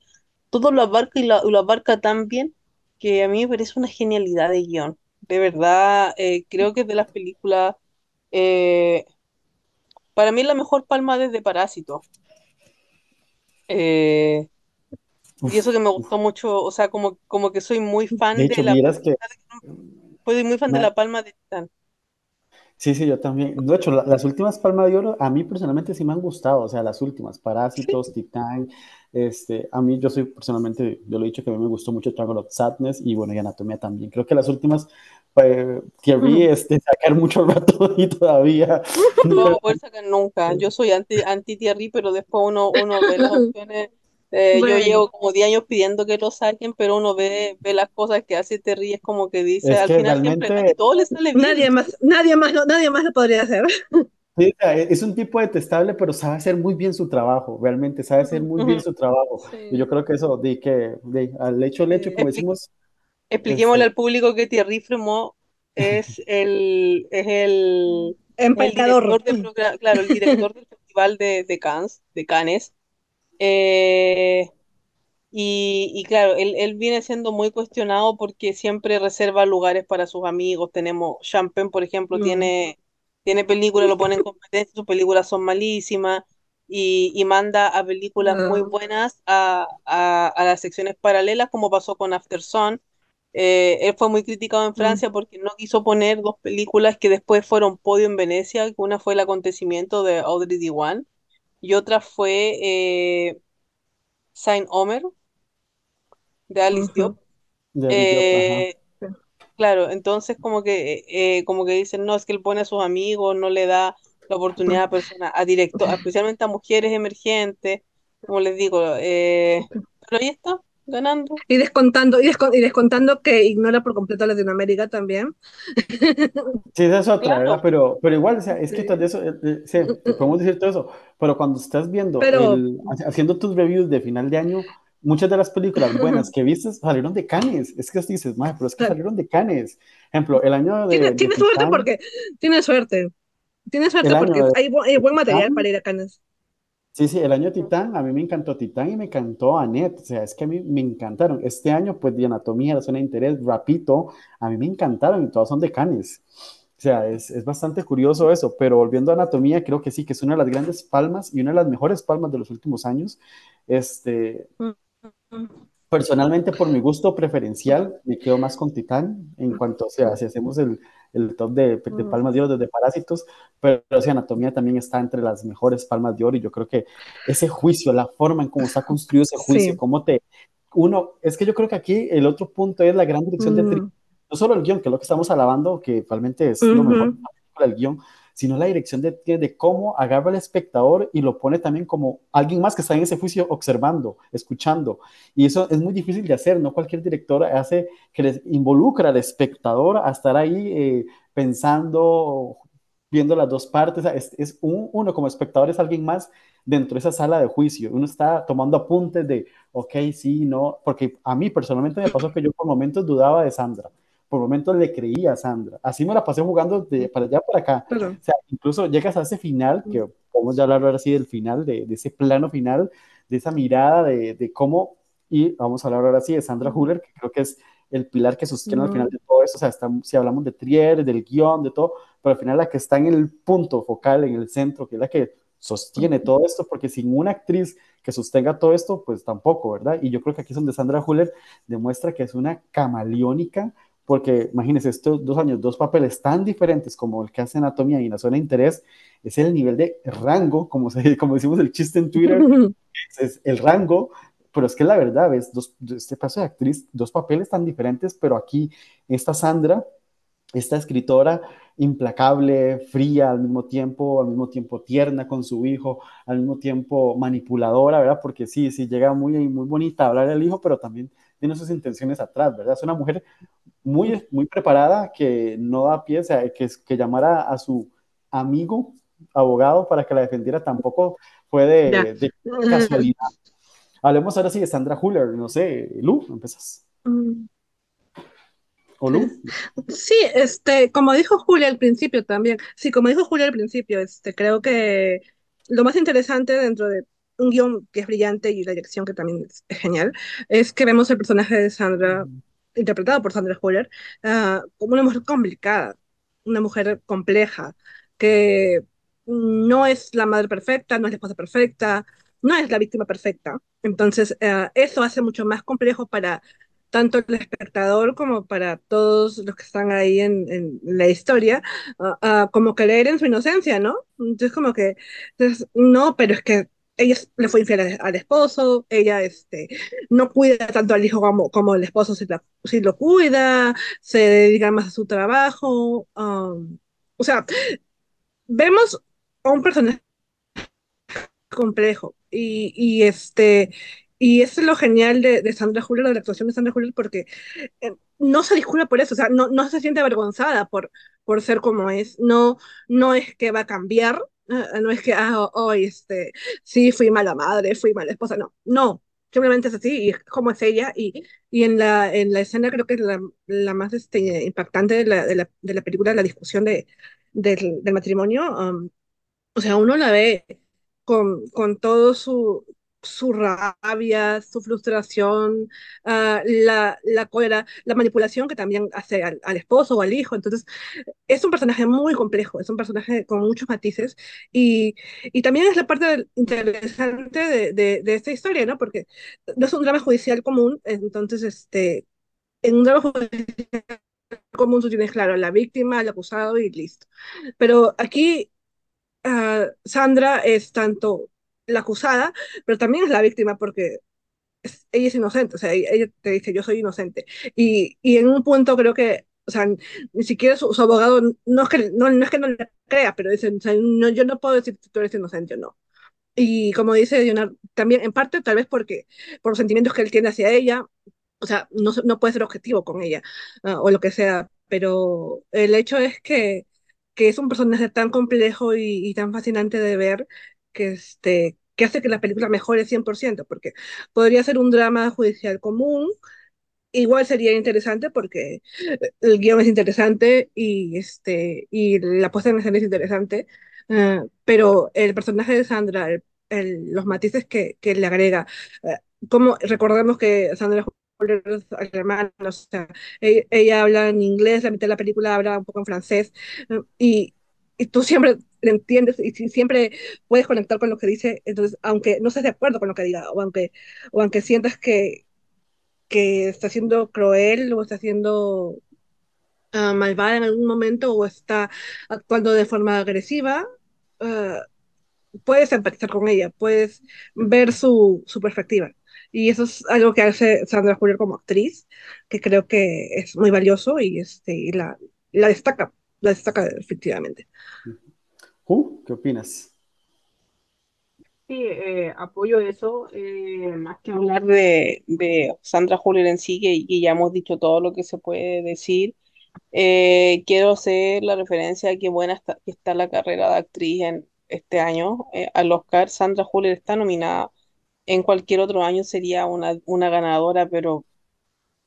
todo lo abarca y lo, lo abarca tan bien que a mí me parece una genialidad de guion. De verdad, eh, creo que es de las películas, eh, para mí es la mejor palma desde Parásito. Eh, y eso que me gustó mucho, o sea, como, como que soy muy De fan de hecho, la, vieras que soy muy fan de la palma de Titán. Sí, sí, yo también. De hecho, la- las últimas Palma de Oro a mí personalmente sí me han gustado, o sea, las últimas. Parásitos, Titán, este, a mí yo soy personalmente, yo lo he dicho que a mí me gustó mucho Triangle of Sadness y bueno, y Anatomía también. Creo que las últimas, Thierry, Ujú. este, sacar mucho rato (laughs) y todavía No a poder sacar nunca. Yo soy anti, anti pero después uno, uno ve las (laughs) opciones. Eh, yo Bueno, llevo como 10 años pidiendo que lo saquen, pero uno ve, ve las cosas que hace Terry, es como que dice, Es al que final siempre y realmente todo le sale bien. nadie más, nadie más, lo- nadie más lo podría hacer. sí, es un tipo detestable, pero sabe hacer muy bien su trabajo, realmente sabe hacer muy bien Ujú. su trabajo. Y Sí. yo creo que eso, de que de, al hecho, el hecho, como expli- decimos, expliquémosle este, al público que Thierry Fremont es (laughs) el, es el, el director claro, el director del Festival de, de Cannes, de Cannes. Eh, Y, y claro, él, él viene siendo muy cuestionado porque siempre reserva lugares para sus amigos. Tenemos Champagne, por ejemplo, Mm. tiene, tiene películas, lo pone en competencia, sus películas son malísimas y, y manda a películas muy Ah, buenas a, a, a las secciones paralelas, como pasó con After Sun. Eh, él fue muy criticado en mm. Francia porque no quiso poner dos películas que después fueron podio en Venecia. Una fue El acontecimiento de Audrey Diwan y otra fue eh, Saint Omer de Alice Diop. De Alice Diop, ajá. Eh, claro, entonces como que, eh, como que dicen, no, es que él pone a sus amigos, no le da la oportunidad a personas, a directo, especialmente a mujeres emergentes, como les digo, pero ahí está, ganando. Y descontando, y, descon- y descontando que ignora por completo a Latinoamérica también. Sí, esa es otra, Claro. ¿verdad? Pero, pero igual, o sea, es que Sí. de eso, eh, eh, sí, podemos decir todo eso, pero cuando estás viendo, Pero- el, ha- haciendo tus reviews de final de año, muchas de las películas (laughs) buenas que viste salieron de Cannes. Es que dices, madre, pero es que Claro. salieron de Cannes. Ejemplo, el año de, Tiene, de tiene suerte porque, tiene suerte. Tiene suerte porque de- hay, bu- hay buen material Titán. para ir a Cannes. Sí, sí, el año Titán, a mí me encantó Titán y me encantó Annette, o sea, es que a mí me encantaron. Este año, pues, de Anatomía, La Zona de Interés, Rapito, a mí me encantaron y todas son de Cannes. O sea, es, es bastante curioso eso, pero volviendo a Anatomía, creo que sí, que es una de las grandes palmas y una de las mejores palmas de los últimos años. Este, personalmente, por mi gusto preferencial, me quedo más con Titán en cuanto, o sea, si hacemos el, el top de, de palmas de oro desde Parásitos, pero o sea, Anatomía también está entre las mejores palmas de oro y yo creo que ese juicio, la forma en cómo está construido ese juicio, Sí. cómo te... Uno, es que yo creo que aquí el otro punto es la gran dirección de Mm. actriz. No solo el guion, que es lo que estamos alabando, que realmente es lo Ujú. mejor de la película, el guion, sino la dirección de, cómo agarra al espectador y lo pone también como alguien más que está en ese juicio observando, escuchando. Y eso es muy difícil de hacer, no cualquier director hace que les involucra al espectador a estar ahí eh, pensando, viendo las dos partes. Es, es un- uno como espectador es alguien más dentro de esa sala de juicio. Uno está tomando apuntes de, ok, sí, no, porque a mí personalmente me pasó que yo por momentos dudaba de Sandra, por momentos le creía a Sandra. Así me la pasé jugando de para allá para acá. Claro. O sea, incluso llegas a ese final, que podemos ya hablar ahora sí del final, de, de ese plano final, de esa mirada de, de cómo, y vamos a hablar ahora sí de Sandra Huller, que creo que es el pilar que sostiene al Ujú. final de todo eso, o sea, está- si hablamos de Trier, del guion, de todo, pero al final la que está en el punto focal, en el centro, que es la que sostiene todo esto, porque sin una actriz que sostenga todo esto, pues tampoco, ¿verdad? Y yo creo que aquí es donde Sandra Huller demuestra que es una camaleónica, porque imagínense, estos dos años, dos papeles tan diferentes como el que hace Anatomía y la zona de interés, es el nivel de rango, como, se, (laughs) como decimos el chiste en Twitter, (laughs) es, es el rango, pero es que la verdad, ves, dos, este paso de actriz, dos papeles tan diferentes, pero aquí esta Sandra, esta escritora implacable, fría al mismo tiempo, al mismo tiempo tierna con su hijo, al mismo tiempo manipuladora, ¿verdad? Porque sí, sí, llega muy, muy bonita a hablar al hijo, pero también tiene sus intenciones atrás, ¿verdad? Es una mujer muy, muy preparada que no da pie, o sea, que, que llamara a su amigo abogado para que la defendiera tampoco fue de, casualidad. Hablemos ahora sí de Sandra Huller, no sé, Lu, empezas. Mm. ¿O Lu? Sí, este, como dijo Julia al principio también, sí, como dijo Julia al principio, este, creo que lo más interesante dentro de un guion que es brillante y la dirección que también es, es genial, es que vemos el personaje de Sandra, interpretado por Sandra Juller, ah, como una mujer complicada, una mujer compleja, que no es la madre perfecta, no es la esposa perfecta, no es la víctima perfecta. Entonces, ah, eso hace mucho más complejo para tanto el espectador como para todos los que están ahí en, en la historia, ah, ah, como leer en su inocencia, ¿no? Entonces, como que, no, pero es que ella le fue infiel al, esposo, ella este, no cuida tanto al hijo como, como el esposo si, la- si lo cuida, se dedica más a su trabajo. um, o sea, vemos a un personaje complejo y, y este y eso es lo genial de, de Sandra Huller, de la actuación de Sandra Huller, porque eh, no se disculpa por eso, o sea, no, no se siente avergonzada por, por ser como es, no, no es que va a cambiar, no es que, ah, hoy, este, sí, fui mala madre, fui mala esposa, no, no, simplemente es así, y es como es ella, y, y en la, en la escena creo que es la, la más este, impactante de la, de la, de la película, la discusión de, del, del matrimonio, um, o sea, uno la ve con, con todo su, su rabia, su frustración, ah, la, la cólera, la manipulación que también hace al, esposo o al hijo. Entonces, es un personaje muy complejo, es un personaje con muchos matices y, y también es la parte interesante de, de, de esta historia, ¿no? Porque no es un drama judicial común, entonces, este, en un drama judicial común tú tienes, claro, la víctima, el acusado y listo. Pero aquí ah, Sandra es tanto la acusada, pero también es la víctima porque es- ella es inocente, o sea, ella, te dice, yo soy inocente. Y, y en un punto creo que, o sea, ni siquiera su, su abogado, no es que no, no es que no le crea, pero dicen, o sea, no, yo no puedo decir que tú eres inocente o no. Y como dice Leonardo, también en parte tal vez porque por los sentimientos que él tiene hacia ella, o sea, no, no puede ser objetivo con ella, ah, o lo que sea, pero el hecho es que, que es un personaje tan complejo y, y tan fascinante de ver que, este, que hace que la película mejore 100%, porque podría ser un drama judicial común, igual sería interesante porque el guion es interesante y, este, y la puesta en escena es interesante, eh, pero el personaje de Sandra, el- el- los matices que, que le agrega, eh, como recordemos que Sandra alemana, o sea, ella, ella habla en inglés, la mitad de la película habla un poco en francés, eh, y, y tú siempre entiendes y si- siempre puedes conectar con lo que dice, entonces, aunque no estés de acuerdo con lo que diga, o aunque, o aunque sientas que, que está siendo cruel o está siendo ah, malvada en algún momento o está actuando de forma agresiva, ah, puedes empatizar con ella, puedes ver su, su perspectiva. Y eso es algo que hace Sandra Julier como actriz, que creo que es muy valioso y, este, y la, la destaca, la destaca efectivamente. Ju, ¿Qué opinas? Sí, eh, apoyo eso, eh, más que hablar de, Sandra Julier en sí, que, ya hemos dicho todo lo que se puede decir. Eh, quiero hacer la referencia a qué buena está, la carrera de actriz en este año. Al Oscar, Sandra Julier está nominada. En cualquier otro año sería una, ganadora, pero,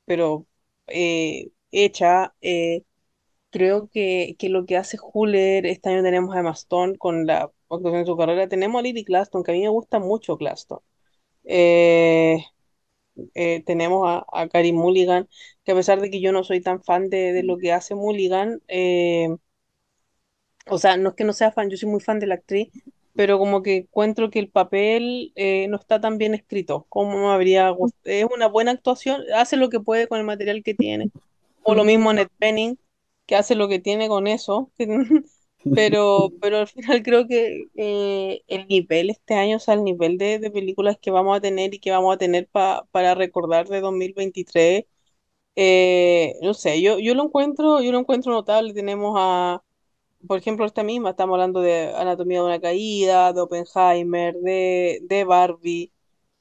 pero hecha. Creo que, que lo que hace Juller, este año tenemos a Emma Stone con la actuación de su carrera. Tenemos a Lily Glaston, que a mí me gusta mucho Glaston. Eh, eh, tenemos a, a Carey Mulligan, que a pesar de que yo no soy tan fan de, de lo que hace Mulligan, eh, o sea, no es que no sea fan, yo soy muy fan de la actriz, pero como que encuentro que el papel no está tan bien escrito como me habría gustado. Es una buena actuación, hace lo que puede con el material que tiene. O lo mismo Annette Bening, que hace lo que tiene con eso. (laughs) Pero, (laughs) pero al final creo que eh, el nivel este año, o sea, el nivel de, de películas que vamos a tener y que vamos a tener pa- para recordar de 2023, eh, no sé, yo, yo lo encuentro, yo lo encuentro notable. Tenemos a, por ejemplo, esta misma, estamos hablando de Anatomía de una caída, de Oppenheimer, de, de Barbie,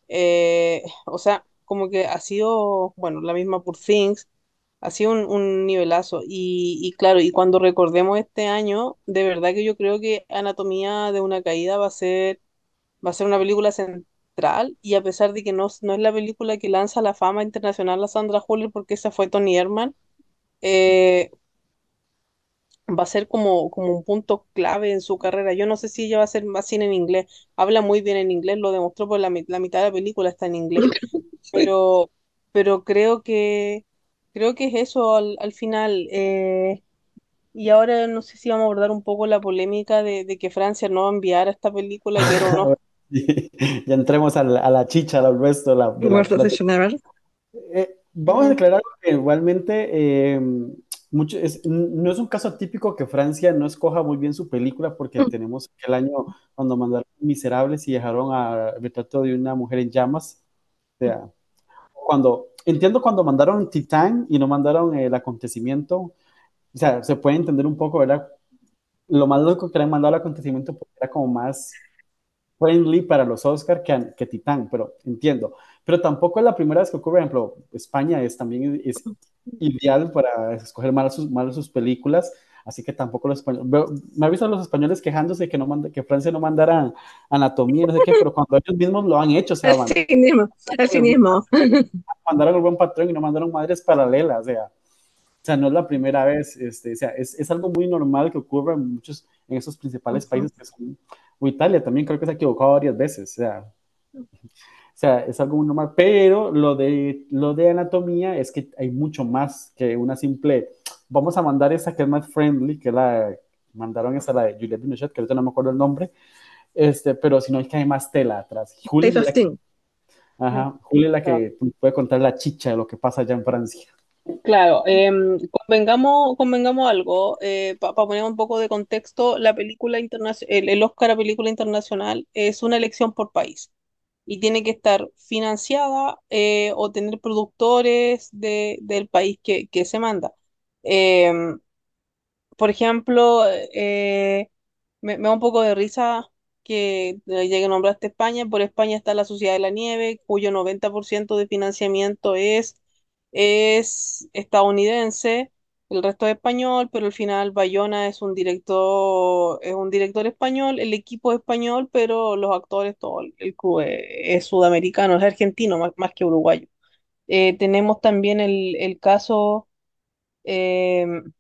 eh, o sea, como que ha sido, bueno, la misma por Things, ha sido un, un nivelazo. Y, y claro, y cuando recordemos este año, de verdad que yo creo que Anatomía de una caída va a ser, va a ser una película central. Y a pesar de que no, no es la película que lanza la fama internacional a Sandra Hüller, porque esa fue Tony Herman, eh, va a ser como, como un punto clave en su carrera. Yo no sé si ella va a ser más cine en inglés. Habla muy bien en inglés, lo demostró por la, la mitad de la película está en inglés. (laughs) Pero, pero creo que creo que es eso al, al final. eh, y ahora no sé si vamos a abordar un poco la polémica de, de que Francia no va a enviar a esta película, quiero o no. (laughs) Ya entremos a la, a la chicha, al resto de la, la. Eh, vamos a declarar que igualmente eh, mucho, es- no es un caso típico que Francia no escoja muy bien su película porque tenemos el año cuando mandaron Miserables y dejaron a Retrato de una mujer en llamas. O sea, cuando, entiendo cuando mandaron Titán y no mandaron el acontecimiento, o sea, se puede entender un poco, ¿verdad? Lo más loco que le han mandado el acontecimiento porque era como más friendly para los Oscar que, que Titán, pero entiendo. Pero tampoco es la primera vez que ocurre, por ejemplo, España es también es ideal para escoger mal sus, mal sus películas, así que tampoco los españoles, me avisan los españoles quejándose de que, no manda, que Francia no mandara anatomía, no sé qué, pero cuando ellos mismos lo han hecho, o sea, man- cinismo, el cinismo. (laughs) mandaron el buen patrón y no mandaron madres paralelas, o sea, o sea, no es la primera vez, este, o sea, es, es algo muy normal que ocurre en muchos, en esos principales Ujú. países que son, o Italia también creo que se ha equivocado varias veces, o sea, o sea, es algo muy normal, pero lo de, lo de anatomía es que hay mucho más que una simple, vamos a mandar esa que es más friendly, que la, mandaron esa la de Juliette Binoche, que ahorita no me acuerdo el nombre, este, pero si no es que hay más tela atrás. Julie, Taste es la, Sting. ajá, la que puede contar la chicha de lo que pasa allá en Francia. Claro, em, convengamos, convengamos algo, para poner un poco de contexto, la película internacional, el, el Oscar a película internacional es una elección por país. y tiene que estar financiada eh, o tener productores de, del país que, que se manda. Em, por ejemplo, eh, me, me da un poco de risa que eh, ya que nombraste España, por España está la Sociedad de la Nieve, cuyo 90% de financiamiento es, es estadounidense, el resto es español, pero al final Bayona es un director, es un director español, el equipo es español, pero los actores, todo el, es, es sudamericano, es argentino más, más que uruguayo. Eh, tenemos también el, el caso em,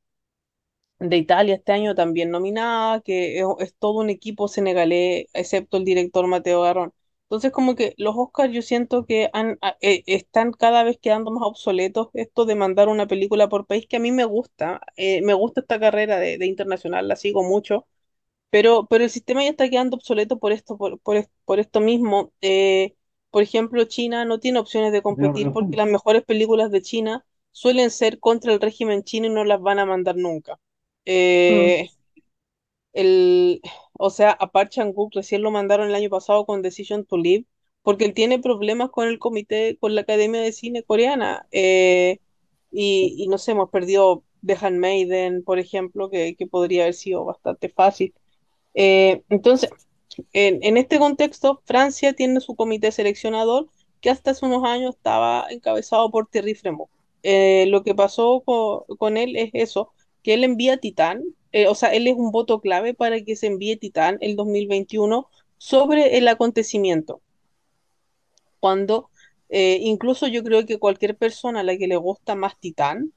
de Italia este año también nominada, que es, es todo un equipo senegalés, excepto el director Mateo Garrón. Entonces, como que los Oscars yo siento que han, eh, están cada vez quedando más obsoletos esto de mandar una película por país, que a mí me gusta, eh, me gusta esta carrera de, de internacional, la sigo mucho, pero, pero el sistema ya está quedando obsoleto por esto, por, por, es- por esto mismo. Eh, por ejemplo, China no tiene opciones de competir porque las mejores películas de China suelen ser contra el régimen chino y no las van a mandar nunca. Mm. Eh, el, o sea, a Park Chan-wook recién lo mandaron el año pasado con Decision to Leave, porque él tiene problemas con el comité, con la Academia de Cine coreana. eh, y, y no sé, hemos perdido The Handmaiden, por ejemplo, que, que podría haber sido bastante fácil. Eh, entonces, en, en este contexto, Francia tiene su comité seleccionador que hasta hace unos años estaba encabezado por Thierry Fremont. Eh, lo que pasó co- con, él es eso, que él envía Titán, eh, o sea, él es un voto clave para que se envíe Titán el 2021 sobre el acontecimiento, cuando eh, incluso yo creo que cualquier persona a la que le gusta más Titán,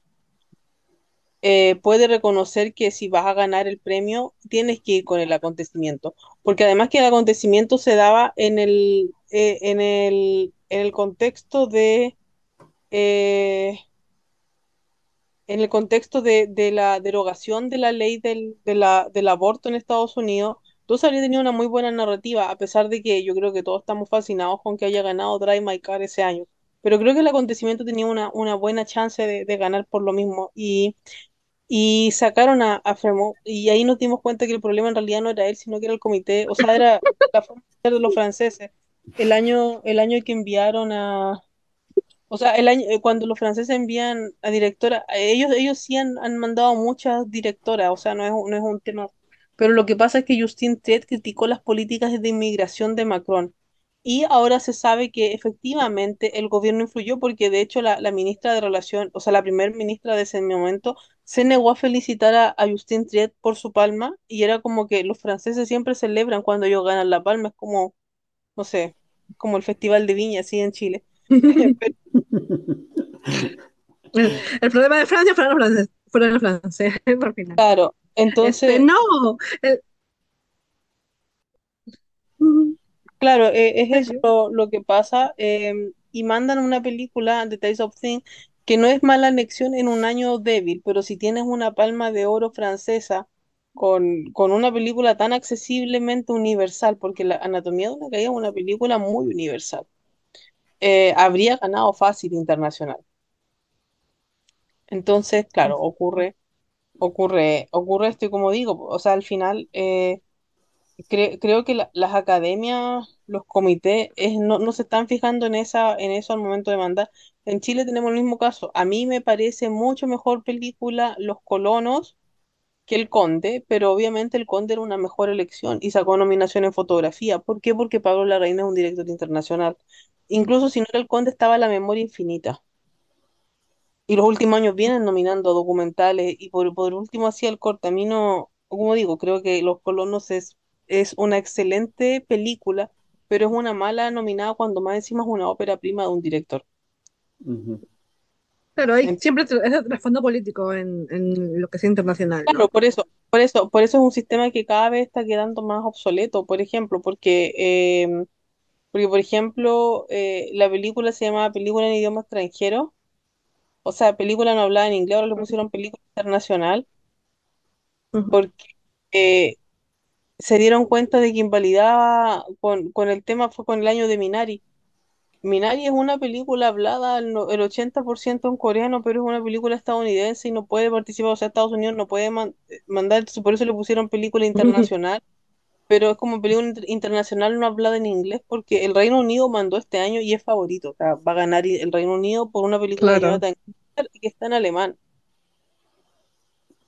puede reconocer que si vas a ganar el premio, tienes que ir con el acontecimiento. Porque además que el acontecimiento se daba en el, en el, en el contexto de, en el contexto de, de la derogación de la ley del, de la, del aborto en Estados Unidos. Entonces habría tenido una muy buena narrativa, a pesar de que yo creo que todos estamos fascinados con que haya ganado Drive My Car ese año. Pero creo que el acontecimiento tenía una, una buena chance de, de ganar por lo mismo. Y y sacaron a, a Fremont, y ahí nos dimos cuenta que el problema en realidad no era él, sino que era el comité, o sea, era la forma de ser de los franceses. El año, el año que enviaron a, o sea, el año, eh, cuando los franceses envían a directora, ellos, ellos sí han, han mandado muchas directoras, o sea, no es, no es un tema. Pero lo que pasa es que Justine Triet criticó las políticas de inmigración de Macron. Y ahora se sabe que efectivamente el gobierno influyó porque de hecho la, la ministra de Relación, o sea, la primer ministra de ese momento, se negó a felicitar a, a Justine Triet por su palma y era como que los franceses siempre celebran cuando ellos ganan la palma, es como, no sé, como el Festival de Viña, así en Chile. El, el problema de Francia fueron los franceses, fueron los franceses al (laughs) final. Claro, Este, entonces, no, el- claro, eh, es eso lo, que pasa, em, y mandan una película, The Taste of Things, que no es mala anexión en un año débil, pero si tienes una palma de oro francesa con, con una película tan accesiblemente universal, porque la Anatomía de una caída es una película muy universal, eh, habría ganado fácil internacional. Entonces, claro, ocurre, ocurre, ocurre esto y como digo, o sea, al final... eh, Cre- creo que la- las academias, los comités, es- no, no se están fijando en esa, en eso al momento de mandar. En Chile tenemos el mismo caso. A mí me parece mucho mejor película Los Colonos que El Conde, pero obviamente El Conde era una mejor elección y sacó nominación en fotografía. ¿Por qué? Porque Pablo Larraín es un director internacional. Incluso si no era El Conde, estaba La Memoria Infinita. Y los últimos años vienen nominando documentales y por, por último hacía el cortamino, como digo, creo que Los Colonos es, es una excelente película, pero es una mala nominada cuando más encima es una ópera prima de un director. Ujú. Claro, hay En- siempre ese trasfondo político en, en lo que es internacional, claro, ¿no? por eso, por eso, por eso es un sistema que cada vez está quedando más obsoleto, por ejemplo, porque, eh, porque por ejemplo, eh, la película se llamaba Película en idioma extranjero, o sea, película no hablada en inglés, ahora le pusieron película internacional, porque eh, se dieron cuenta de que invalidaba con, con el tema fue con el año de Minari. Minari es una película hablada el, no- el 80% en coreano, pero es una película estadounidense y no puede participar, o sea, Estados Unidos no puede man- eh, mandar, por eso le pusieron película internacional, pero es como película inter- internacional no hablada en inglés porque el Reino Unido mandó este año y es favorito. O sea, va a ganar el Reino Unido por una película Claro. Y que está en alemán.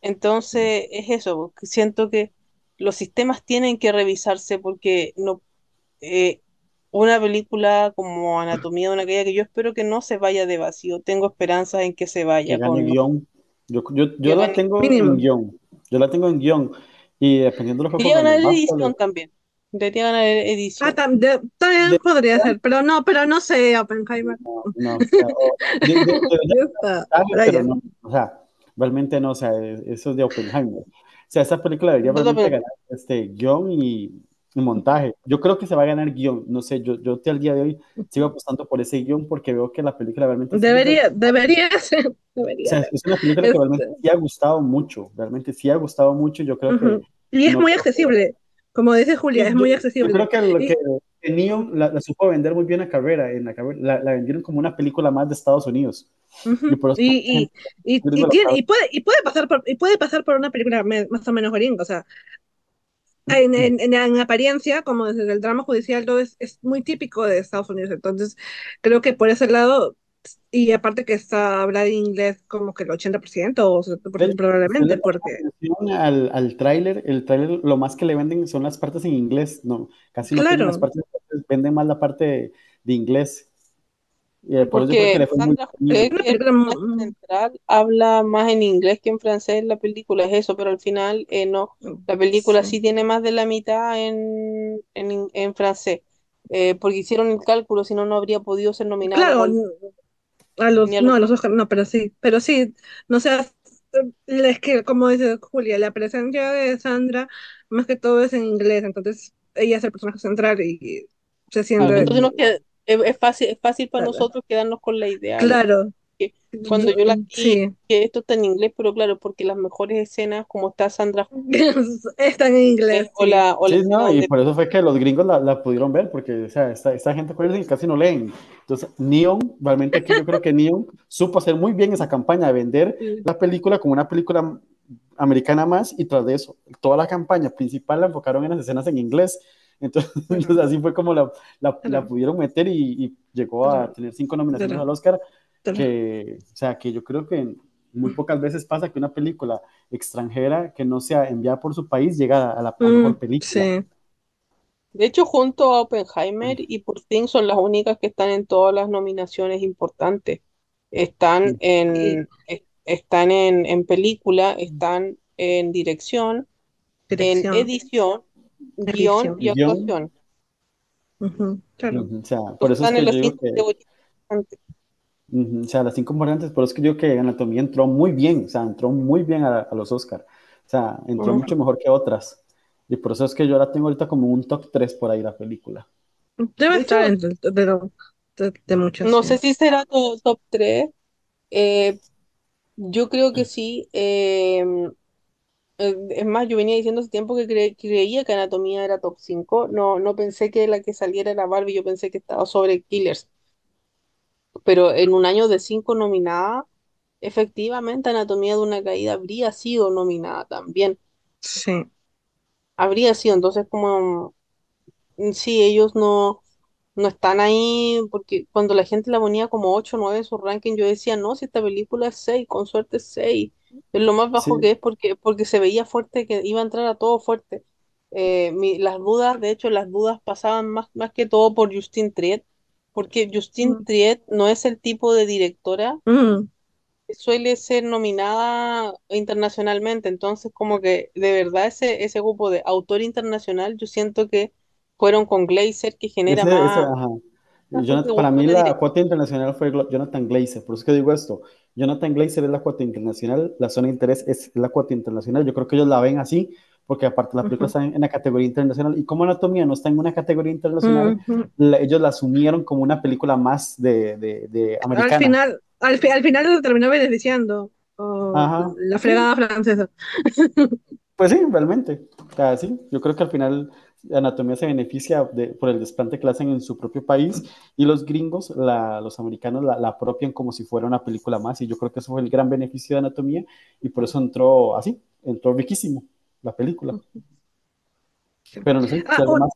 Entonces, es eso, porque siento que los sistemas tienen que revisarse porque no eh, una película como Anatomía de una caída que yo espero que no se vaya de vacío, tengo esperanzas en que se que vaya gane con guion. Yo, yo, yo que la tengo Mínimo. en guion. Yo la tengo en guion. Y dependiendo de lo que Debería ganar edición solo- también. Debería ganar edición. Ah, tam- de- también De- podría ser, pero no, pero no sé, Oppenheimer. No, no, o sea, o- de- (laughs) pero no, o sea, realmente no, o sea, es- eso es de Oppenheimer. O sea, esa película debería realmente ganar este guion y montaje. Yo creo que se va a ganar guion, no sé, yo, yo al día de hoy sigo apostando por ese guion porque veo que la película realmente Debería, debería (laughs) ser, o debería sea, ser. es una película que Este- realmente sí ha gustado mucho, realmente sí ha gustado mucho, yo creo que Ujú. Y es no muy que- accesible, como dice Julia, es Yo- muy yo accesible. creo que lo que, que Neon la, la supo vender muy bien a carrera, en la, la, la vendieron como una película más de Estados Unidos. Y Y, y, yo tiene- puede, pasar por, y puede pasar por una película más o menos gringa, o sea, en, en, en, en apariencia, como desde el drama judicial, todo es, es muy típico de Estados Unidos, entonces creo que por ese lado, y aparte que está hablando inglés como que el 80% o 70% probablemente, porque... al, al tráiler, el tráiler lo más que le venden son las partes en inglés, no, casi no Claro. las partes, venden más la parte de, de inglés. Y, eh, por Porque le fue muy Sandra que el personaje central, habla más en inglés que en francés en la película, es eso, pero al final eh, no. La película sí tiene más de la mitad en, en, in- en francés, eh, porque hicieron el cálculo, si no, no habría podido ser nominada. Claro, a los, a no, a los Oscar, no, pero sí, pero sí, no sé, es que como dice Julia, la presencia de Sandra más que todo es en inglés, entonces ella es el personaje central y se Claro, siente, entonces nos queda- es, es fácil, es fácil para Claro. nosotros quedarnos con la idea de claro, que cuando yo la vi, sí, que esto está en inglés, pero claro, porque las mejores escenas, como está Sandra (laughs) están en inglés, o sí. la, o la Sí, escena no, y donde por eso fue que los gringos la, la pudieron ver, porque o sea, esta, esta gente que casi no leen. Entonces, Neon, realmente aquí yo creo que Neon (laughs) supo hacer muy bien esa campaña de vender Sí. la película como una película americana más y tras de eso, toda la campaña principal la enfocaron en las escenas en inglés. Entonces, (laughs) entonces así fue como la, la, la pudieron meter y, y llegó a tener cinco nominaciones al Oscar, que, o sea, que yo creo que muy pocas veces pasa que una película extranjera que no sea enviada por su país llega a la la mejor Mm, película. sí, De hecho, junto a Oppenheimer y por fin son las únicas que están en todas las nominaciones importantes. Están en, es- están en, en película, están en dirección, en dirección, edición, guion y actuación. Claro. O sea, por eso es Están que yo digo o sea, las cinco importantes, por eso es que yo digo que Anatomía entró muy bien, o sea, entró muy bien a, a los Oscar, o sea, entró Ujú. mucho mejor que otras. Y por eso es que yo la tengo ahorita como un top 3 por ahí la película. Debe De estar entre de, de, de muchos, no sé si será to- top 3. yo creo que sí. eh, eh, es más, yo venía diciendo hace tiempo que cre- creía que Anatomía era top 5. No, no pensé que la que saliera era Barbie, yo pensé que estaba sobre Killers. Pero en un año de 5 nominadas, efectivamente Anatomía de una caída habría sido nominada también. Sí. Habría sido, entonces como mm, sí, ellos no, no están ahí, porque cuando la gente la ponía como 8 o 9 en su ranking, yo decía, no, si esta película es 6, con suerte es 6, es lo más bajo Sí. que es porque, porque se veía fuerte, que iba a entrar a todo fuerte. Eh, mi- las dudas, de hecho, las dudas pasaban más, más que todo por Justine Triet, porque Justine Mm. Triet no es el tipo de directora Mm, que suele ser nominada internacionalmente, entonces como que de verdad ese, ese grupo de autor internacional, yo siento que fueron con Glazer, que genera Ese, ese, más, ajá. Jonathan- para mí la cuota internacional fue Jonathan Glazer, por eso que digo esto. Jonathan Glazer es la cuota internacional, la zona de interés es la cuota internacional. Yo creo que ellos la ven así, porque aparte la película Ujú. está en, en la categoría internacional y como Anatomía no está en una categoría internacional, ujú. la- ellos la asumieron como una película más de, de, de Al americana. final, al, fi- al final lo terminó beneficiando oh, la fregada francesa. (laughs) Pues sí, realmente. O sea, sí, yo creo que al final Anatomía se beneficia de- por el desplante que hacen en su propio país y los gringos, la- los americanos, la, la apropian como si fuera una película más y yo creo que eso fue el gran beneficio de Anatomía y por eso entró así, entró riquísimo la película. Pero no sé Ah, algo un- más.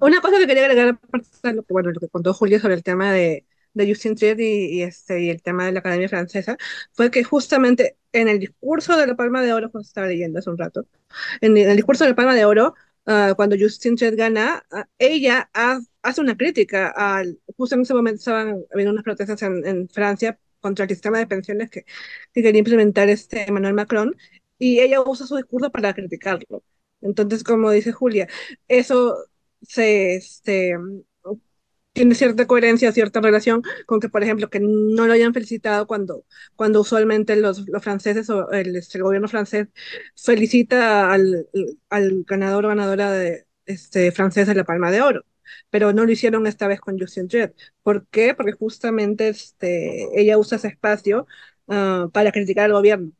una cosa que quería agregar, aparte de lo que, bueno, lo que contó Julio sobre el tema de, de Justin Triet y, y este, y el tema de la Academia Francesa, fue que justamente en el discurso de la Palma de Oro, cuando estaba leyendo hace un rato, en el discurso de la Palma de Oro, ah, cuando Justin Triet gana, ah, ella ha- hace una crítica al, justo en ese momento estaban habiendo unas protestas en, Francia contra el sistema de pensiones que, que quería implementar este Emmanuel Macron, y ella usa su discurso para criticarlo. Entonces, como dice Julia, eso se, este, tiene cierta coherencia, cierta relación con que, por ejemplo, que no lo hayan felicitado cuando, cuando usualmente los, los franceses o el, este, gobierno francés felicita al, al ganador o ganadora de, este, francés de la Palma de Oro. Pero no lo hicieron esta vez con Justin Jet. ¿Por qué? Porque justamente este, ella usa ese espacio ah, para criticar al gobierno.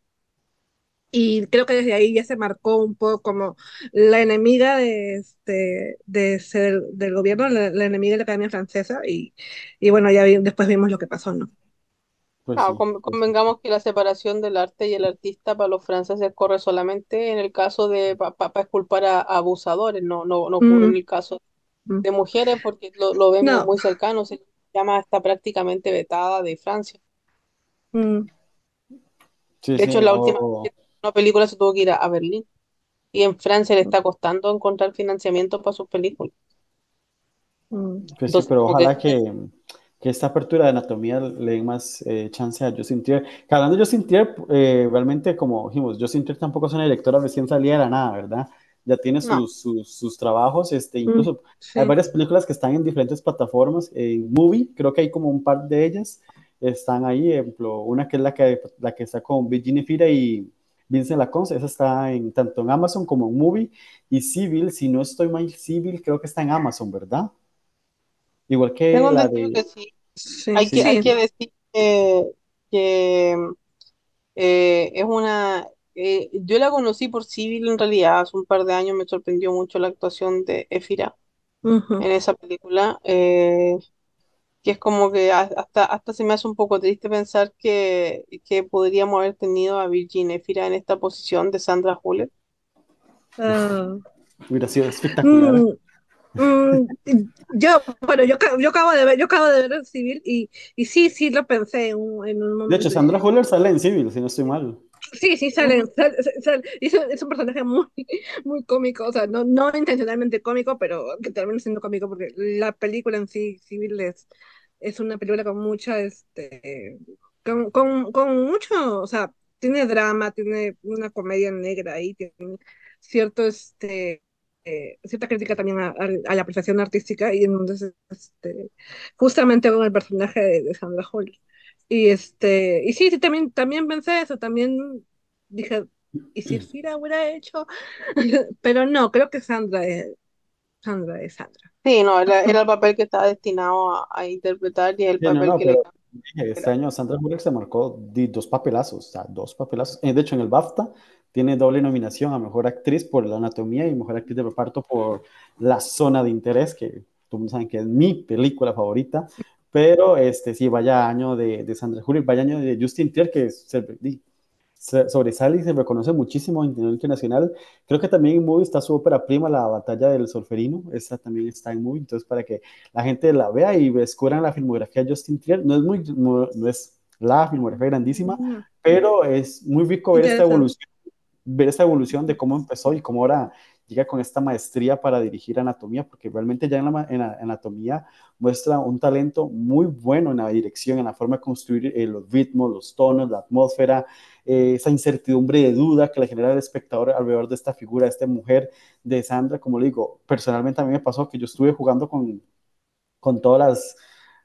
Y creo que desde ahí ya se marcó un poco como la enemiga de este, de ser, del gobierno, la, la enemiga de la Academia Francesa, y, y bueno, ya vi- después vimos lo que pasó, ¿no? Pues Ah, sí, con- sí. convengamos que la separación del arte y el artista para los franceses corre solamente en el caso de para exculpar a, a abusadores, no, no, no ocurre en Mm, el caso mm. de mujeres porque lo, lo vemos No, muy cercano, se llama está prácticamente vetada de Francia. mm, Sí, De hecho, sí, la última vez que una película se tuvo que ir a, a Berlín y en Francia le está costando encontrar financiamiento para sus películas. mm. Pues sí, Entonces, pero como que ojalá que, que esta apertura de anatomía le den más eh, chance a Justin Trier. Que hablando de Justin Trier, eh, realmente, como dijimos, Justin Trier tampoco es una directora recién salida de la nada, ¿verdad? Ya tiene no. sus, sus, sus trabajos, este, Mm, incluso hay sí. varias películas que están en diferentes plataformas. En Movie, creo que hay como un par de ellas, están ahí, ejemplo, una que es la que, la que está con Virginia Fira y Vincent Lacombe, esa está en, tanto en Amazon como en Movie, y Civil, si no estoy mal, Civil creo que está en Amazon, ¿verdad? Igual que Tengo la entendido que de... sí. Sí, Hay que, hay sí. que decir que, que, eh, es una... eh, yo la conocí por Civil en realidad, hace un par de años me sorprendió mucho la actuación de Efira en esa película, eh, que es como que a- hasta, hasta se me hace un poco triste pensar que, que podríamos haber tenido a Virginia Efira en esta posición de Sandra Huller. Ah, Hubiera sido espectacular. mm, mm, yo, bueno, yo, yo acabo de ver, yo acabo de ver el civil y, y sí, sí lo pensé en un, en un De momento. hecho, y Sandra Huller sale en Civil, si no estoy mal. Sí, sí, salen, sal- sal- sal- y es, un es un personaje muy, muy cómico, o sea, no, no intencionalmente cómico, pero que termina siendo cómico porque la película en sí, Civil, es, es una película con mucha, este, con, con, con mucho, o sea, tiene drama, tiene una comedia negra ahí, tiene cierto, este, eh, cierta crítica también a, la apreciación artística y entonces, este, justamente con el personaje de, de Sandra Hall. Y este, y sí, sí, también, también pensé eso, también dije, ¿y si Fira hubiera hecho? (laughs) Pero no, creo que Sandra es Sandra, es Sandra. Sí, no, era, era el papel que estaba destinado a, a interpretar y el Sí, papel no, que le pero dije, este año Sandra Bullock se marcó dos papelazos, o sea, dos papelazos. Eh, De hecho, en el BAFTA tiene doble nominación a Mejor Actriz por La Anatomía y Mejor Actriz de Reparto por La Zona de Interés, que tú mundo saben que es mi película favorita. Pero este, sí, vaya año de, de Sandra Bullock, vaya año de Justin Tier, que se- sobresale y se reconoce muchísimo en nivel internacional. Creo que también en Movie está su ópera prima, La Batalla del Solferino. Esa también está en Movie. Entonces, para que la gente la vea y descubran la filmografía de Justin Trier. No es, muy, no, no es la filmografía grandísima, Mm, pero es muy rico ver esta evolución, ver esta evolución de cómo empezó y cómo ahora llega con esta maestría para dirigir anatomía, porque realmente ya en la, ma- en la anatomía muestra un talento muy bueno en la dirección, en la forma de construir eh, los ritmos, los tonos, la atmósfera, eh, esa incertidumbre de duda que le genera el espectador alrededor de esta figura, esta mujer de Sandra, como le digo, personalmente a mí me pasó que yo estuve jugando con, con todas las,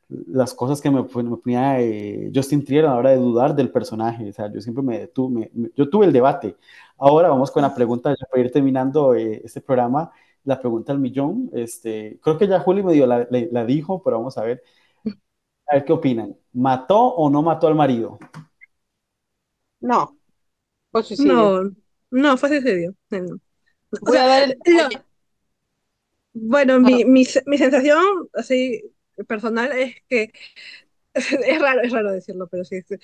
las cosas que me, pues, me ponía eh, Justin Trier a la hora de dudar del personaje. O sea, yo siempre me detuve, yo tuve el debate. Ahora vamos con la pregunta, ya para ir terminando eh, este programa, la pregunta al millón. Este, creo que ya Juli medio la, la dijo, pero vamos a ver, a ver qué opinan. ¿Mató o no mató al marido? No, fue suicidio. No, no, fue suicidio. No, no. O sea, lo- detalle. bueno, mi, mi, se- mi sensación así personal es que (laughs) es raro, es raro decirlo, pero sí. sí.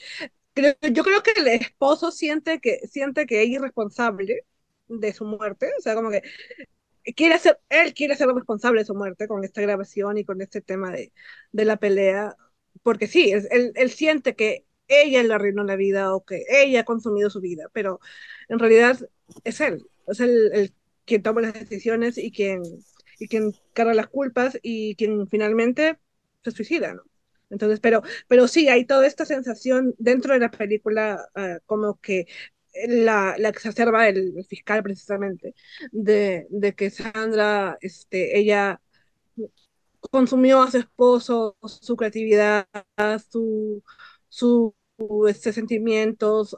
Creo- yo creo que el esposo siente que, siente que es responsable de su muerte, o sea, como que quiere ser, él quiere ser responsable de su muerte con esta grabación y con este tema de, de la pelea, porque sí, él, él, siente que ella le arruinó la vida o que ella ha consumido su vida, pero en realidad es él, es el, el quien toma las decisiones y quien, y quien carga las culpas y quien finalmente se suicida. Entonces, pero, pero sí, hay toda esta sensación dentro de la película uh, como que la, la exacerba el, el, fiscal precisamente, de, de, que Sandra, este, ella consumió a su esposo, su creatividad, su, su este, sentimientos,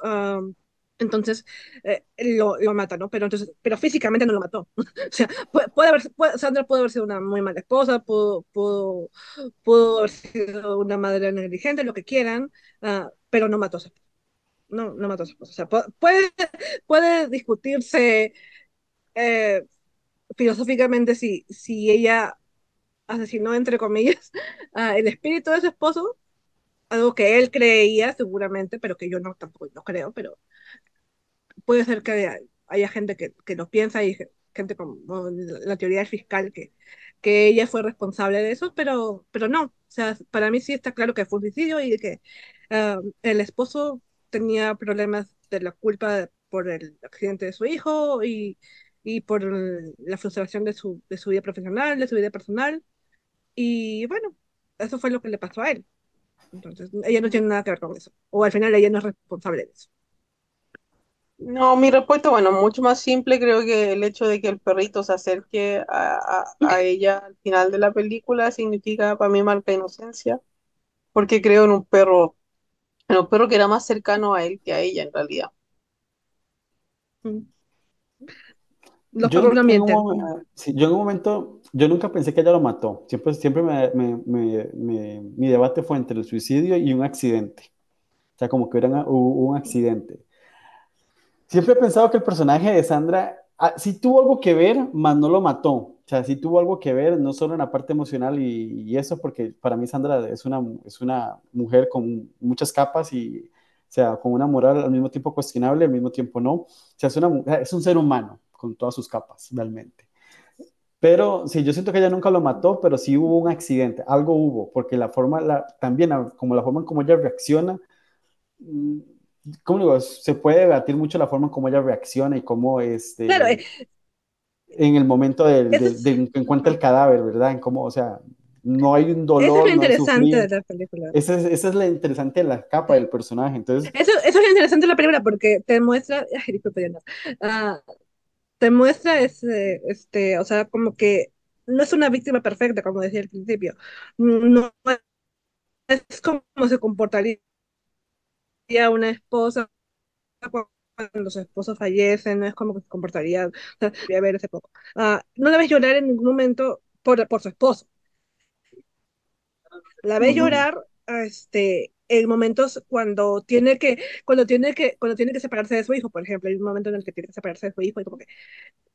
entonces eh, lo, lo, mata, ¿no? Pero entonces, pero físicamente no lo mató. (laughs) o sea, puede, haber, Sandra puede haber sido una muy mala esposa, pudo, pudo, pudo haber sido una madre negligente, lo que quieran, uh, pero no mató a su esposa no, no mató su esposa. Puede, puede discutirse eh, filosóficamente si, si ella asesinó, entre comillas, (laughs) uh, el espíritu de su esposo, algo que él creía seguramente, pero que yo no tampoco no creo, pero puede ser que haya, haya gente que, que, lo piensa y gente como la teoría del fiscal que, que ella fue responsable de eso, pero, pero no, o sea, para mí sí está claro que fue un suicidio y que uh, el esposo tenía problemas de la culpa por el accidente de su hijo y, y por la frustración de su, de su vida profesional, de su vida personal. Y bueno, eso fue lo que le pasó a él. Entonces, ella no tiene nada que ver con eso. O al final ella no es responsable de eso. No, mi respuesta, bueno, mucho más simple, creo que el hecho de que el perrito se acerque a, a, a ella al final de la película significa para mí marca inocencia, porque creo en un perro pero perro que era más cercano a él que a ella en realidad. Los Yo, perros no en un mienten. momen- sí, yo en un momento, yo nunca pensé que ella lo mató. Siempre, siempre me, me- me- mi debate fue entre el suicidio y un accidente. O sea, como que era una- hubo un accidente. Siempre he pensado que el personaje de Sandra ah, sí tuvo algo que ver, mas no lo mató. O sea, sí tuvo algo que ver, no solo en la parte emocional y, y eso, porque para mí Sandra es una, es una mujer con muchas capas y, o sea, con una moral al mismo tiempo cuestionable, al mismo tiempo no. O sea, es, una, es un ser humano con todas sus capas, realmente. Pero sí, yo siento que ella nunca lo mató, pero sí hubo un accidente, algo hubo, porque la forma, la, también como la forma en cómo ella reacciona, mm, ¿cómo digo? Se puede debatir mucho la forma en cómo ella reacciona y cómo este, Claro, eh, en el momento del, es, de que encuentra el cadáver, ¿verdad? En cómo, o sea, no hay un eso es dolor, lo no interesante de sufrir. la película. Esa es, esa es la interesante de la capa del personaje. Entonces, Eso, eso es lo interesante de la película porque te muestra, ay, disculpe, Diana. Ah, te muestra ese, este, o sea, como que no es una víctima perfecta, como decía al principio. No es como se comportaría una esposa cuando su esposo fallece, no es como que se comportaría, o sea, voy a ver hace poco. Ah, no la ves llorar en ningún momento por, por su esposo. La ves ujú, llorar este, en momentos cuando tiene que, cuando tiene que, cuando tiene que separarse de su hijo, por ejemplo, hay un momento en el que tiene que separarse de su hijo y como que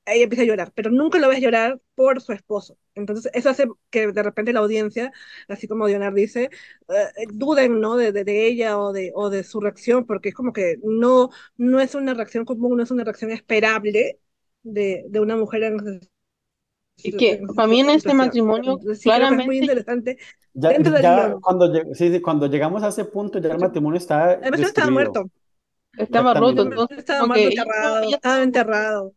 ahí empieza a llorar, pero nunca lo ves llorar por su esposo. Entonces, eso hace que de repente la audiencia, así como Leonard dice, eh, duden, ¿no? De, de, ella o de, o de su reacción, porque es como que no, no es una reacción común, no es una reacción esperable de, de una mujer en, Es que para mí en este matrimonio sí es muy claramente interesante ya, dentro cuando, lleg- sí, sí, cuando llegamos a ese punto, ya el matrimonio está Además, no estaba muerto. estaba roto, entonces Estaba creo, enterrado, ella estaba enterrado.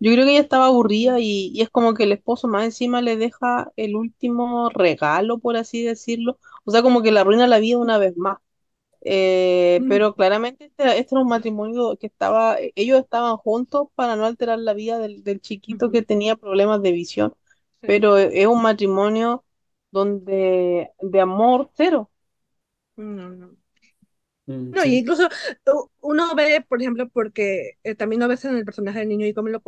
Yo creo que ella estaba aburrida y, y es como que el esposo más encima le deja el último regalo, por así decirlo. O sea, como que le arruina la vida una vez más. Eh, Mm, pero claramente este, este era un matrimonio que estaba, ellos estaban juntos para no alterar la vida del, del chiquito que tenía problemas de visión. sí. Pero es un matrimonio donde de amor cero. No, no. Mm, No, y incluso uno ve, por ejemplo, porque eh, también lo ves en el personaje del niño y cómo lo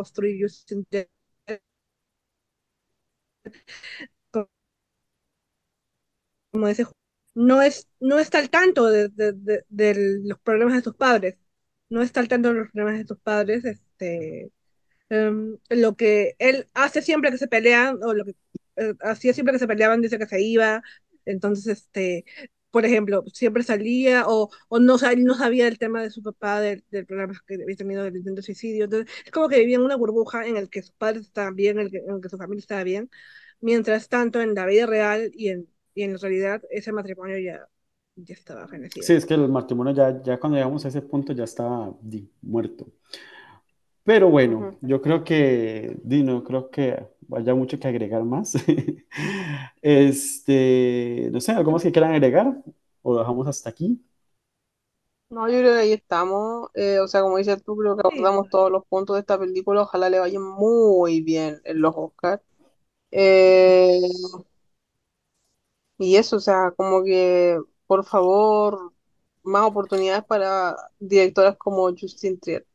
Timberlake, como dice, no es, no está al tanto de, de- de- de los problemas de sus padres, no está al tanto de los problemas de sus padres, este, em, lo que él hace siempre que se pelean, o lo que eh, hacía siempre que se peleaban, dice que se iba, entonces, este, por ejemplo, siempre salía o, o no, no sabía el tema de su papá, del, del programa que había tenido del intento de suicidio. Entonces, es como que vivía en una burbuja en el que sus padres estaban bien, en el que, que su familia estaba bien. Mientras tanto, en la vida real y en, y en realidad, ese matrimonio ya, ya estaba fenecido. Sí, es que el matrimonio ya, ya cuando llegamos a ese punto ya estaba di, muerto. Pero bueno, Ujú. yo creo que, Dino, creo que haya mucho que agregar más. (laughs) Este, no sé, ¿algo más que quieran agregar? ¿O lo dejamos hasta aquí? No, yo creo que ahí estamos. eh, o sea, como dices tú, creo que Sí, abordamos todos los puntos de esta película. Ojalá le vaya muy bien en los Oscars. Eh, y eso, o sea, como que, por favor, más oportunidades para directoras como Justine Trier.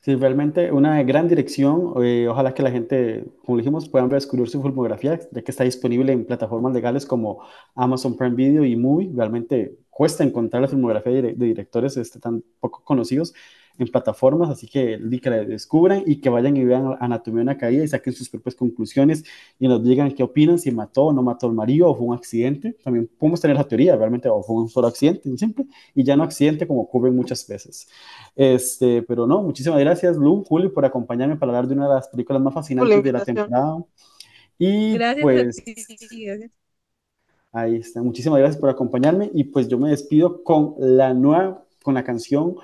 Sí, realmente una gran dirección. eh, ojalá que la gente, como dijimos, puedan descubrir su filmografía, ya que está disponible en plataformas legales como Amazon Prime Video y Movie. Realmente cuesta encontrar la filmografía de, de directores este, tan poco conocidos en plataformas, así que, que la descubran y que vayan y vean Anatomía de una caída y saquen sus propias conclusiones y nos digan qué opinan, si mató o no mató al marido o fue un accidente. También podemos tener la teoría, realmente, o fue un solo accidente, simple, y ya no accidente como ocurre muchas veces. Este, pero no, muchísimas gracias, Lu, Julio, por acompañarme para hablar de una de las películas más fascinantes de la temporada. Y gracias pues, ahí está, muchísimas gracias por acompañarme y pues yo me despido con la nueva, con la canción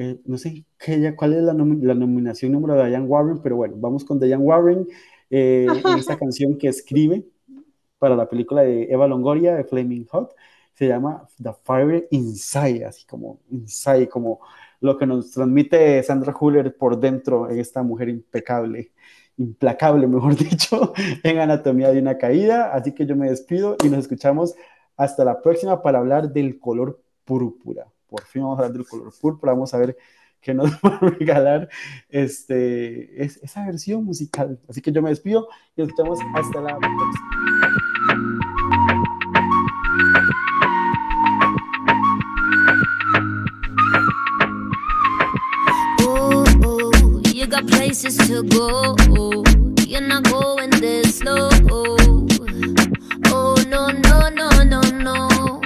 eh, no sé qué, cuál es la, nom la, nominación número de Diane Warren, pero bueno, vamos con Diane Warren eh, en esta (laughs) canción que escribe para la película de Eva Longoria, de Flaming Hot, se llama The Fire Inside, así como Inside, como lo que nos transmite Sandra Huller por dentro en esta mujer impecable, implacable, mejor (laughs) dicho, en Anatomía de una Caída. Así que yo me despido y nos escuchamos hasta la próxima para hablar del color púrpura por fin vamos a hablar del color púrpura, vamos a ver qué nos (laughs) va a regalar este, es, esa versión musical. Así que yo me despido y nos escuchamos hasta la próxima. You got places to go. You're not going this slow. Oh, no, no, no, no, no.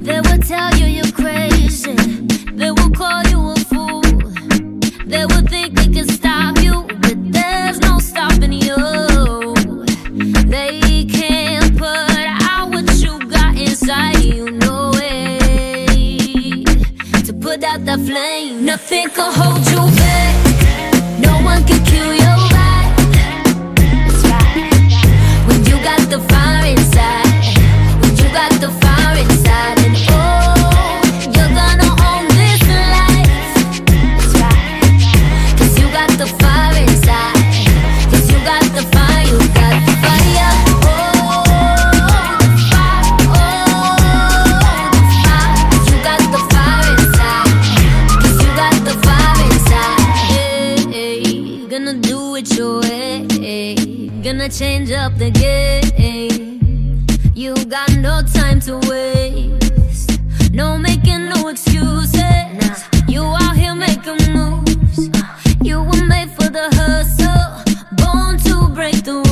They will tell you you're They will call you a fool. They will think they can stop you, but there's no stopping you. They can't put out what you got inside you, no way. To put out the flame, nothing can hold you change up the game. You got no time to waste. No making no excuses. You out here making moves. You were made for the hustle. Born to break the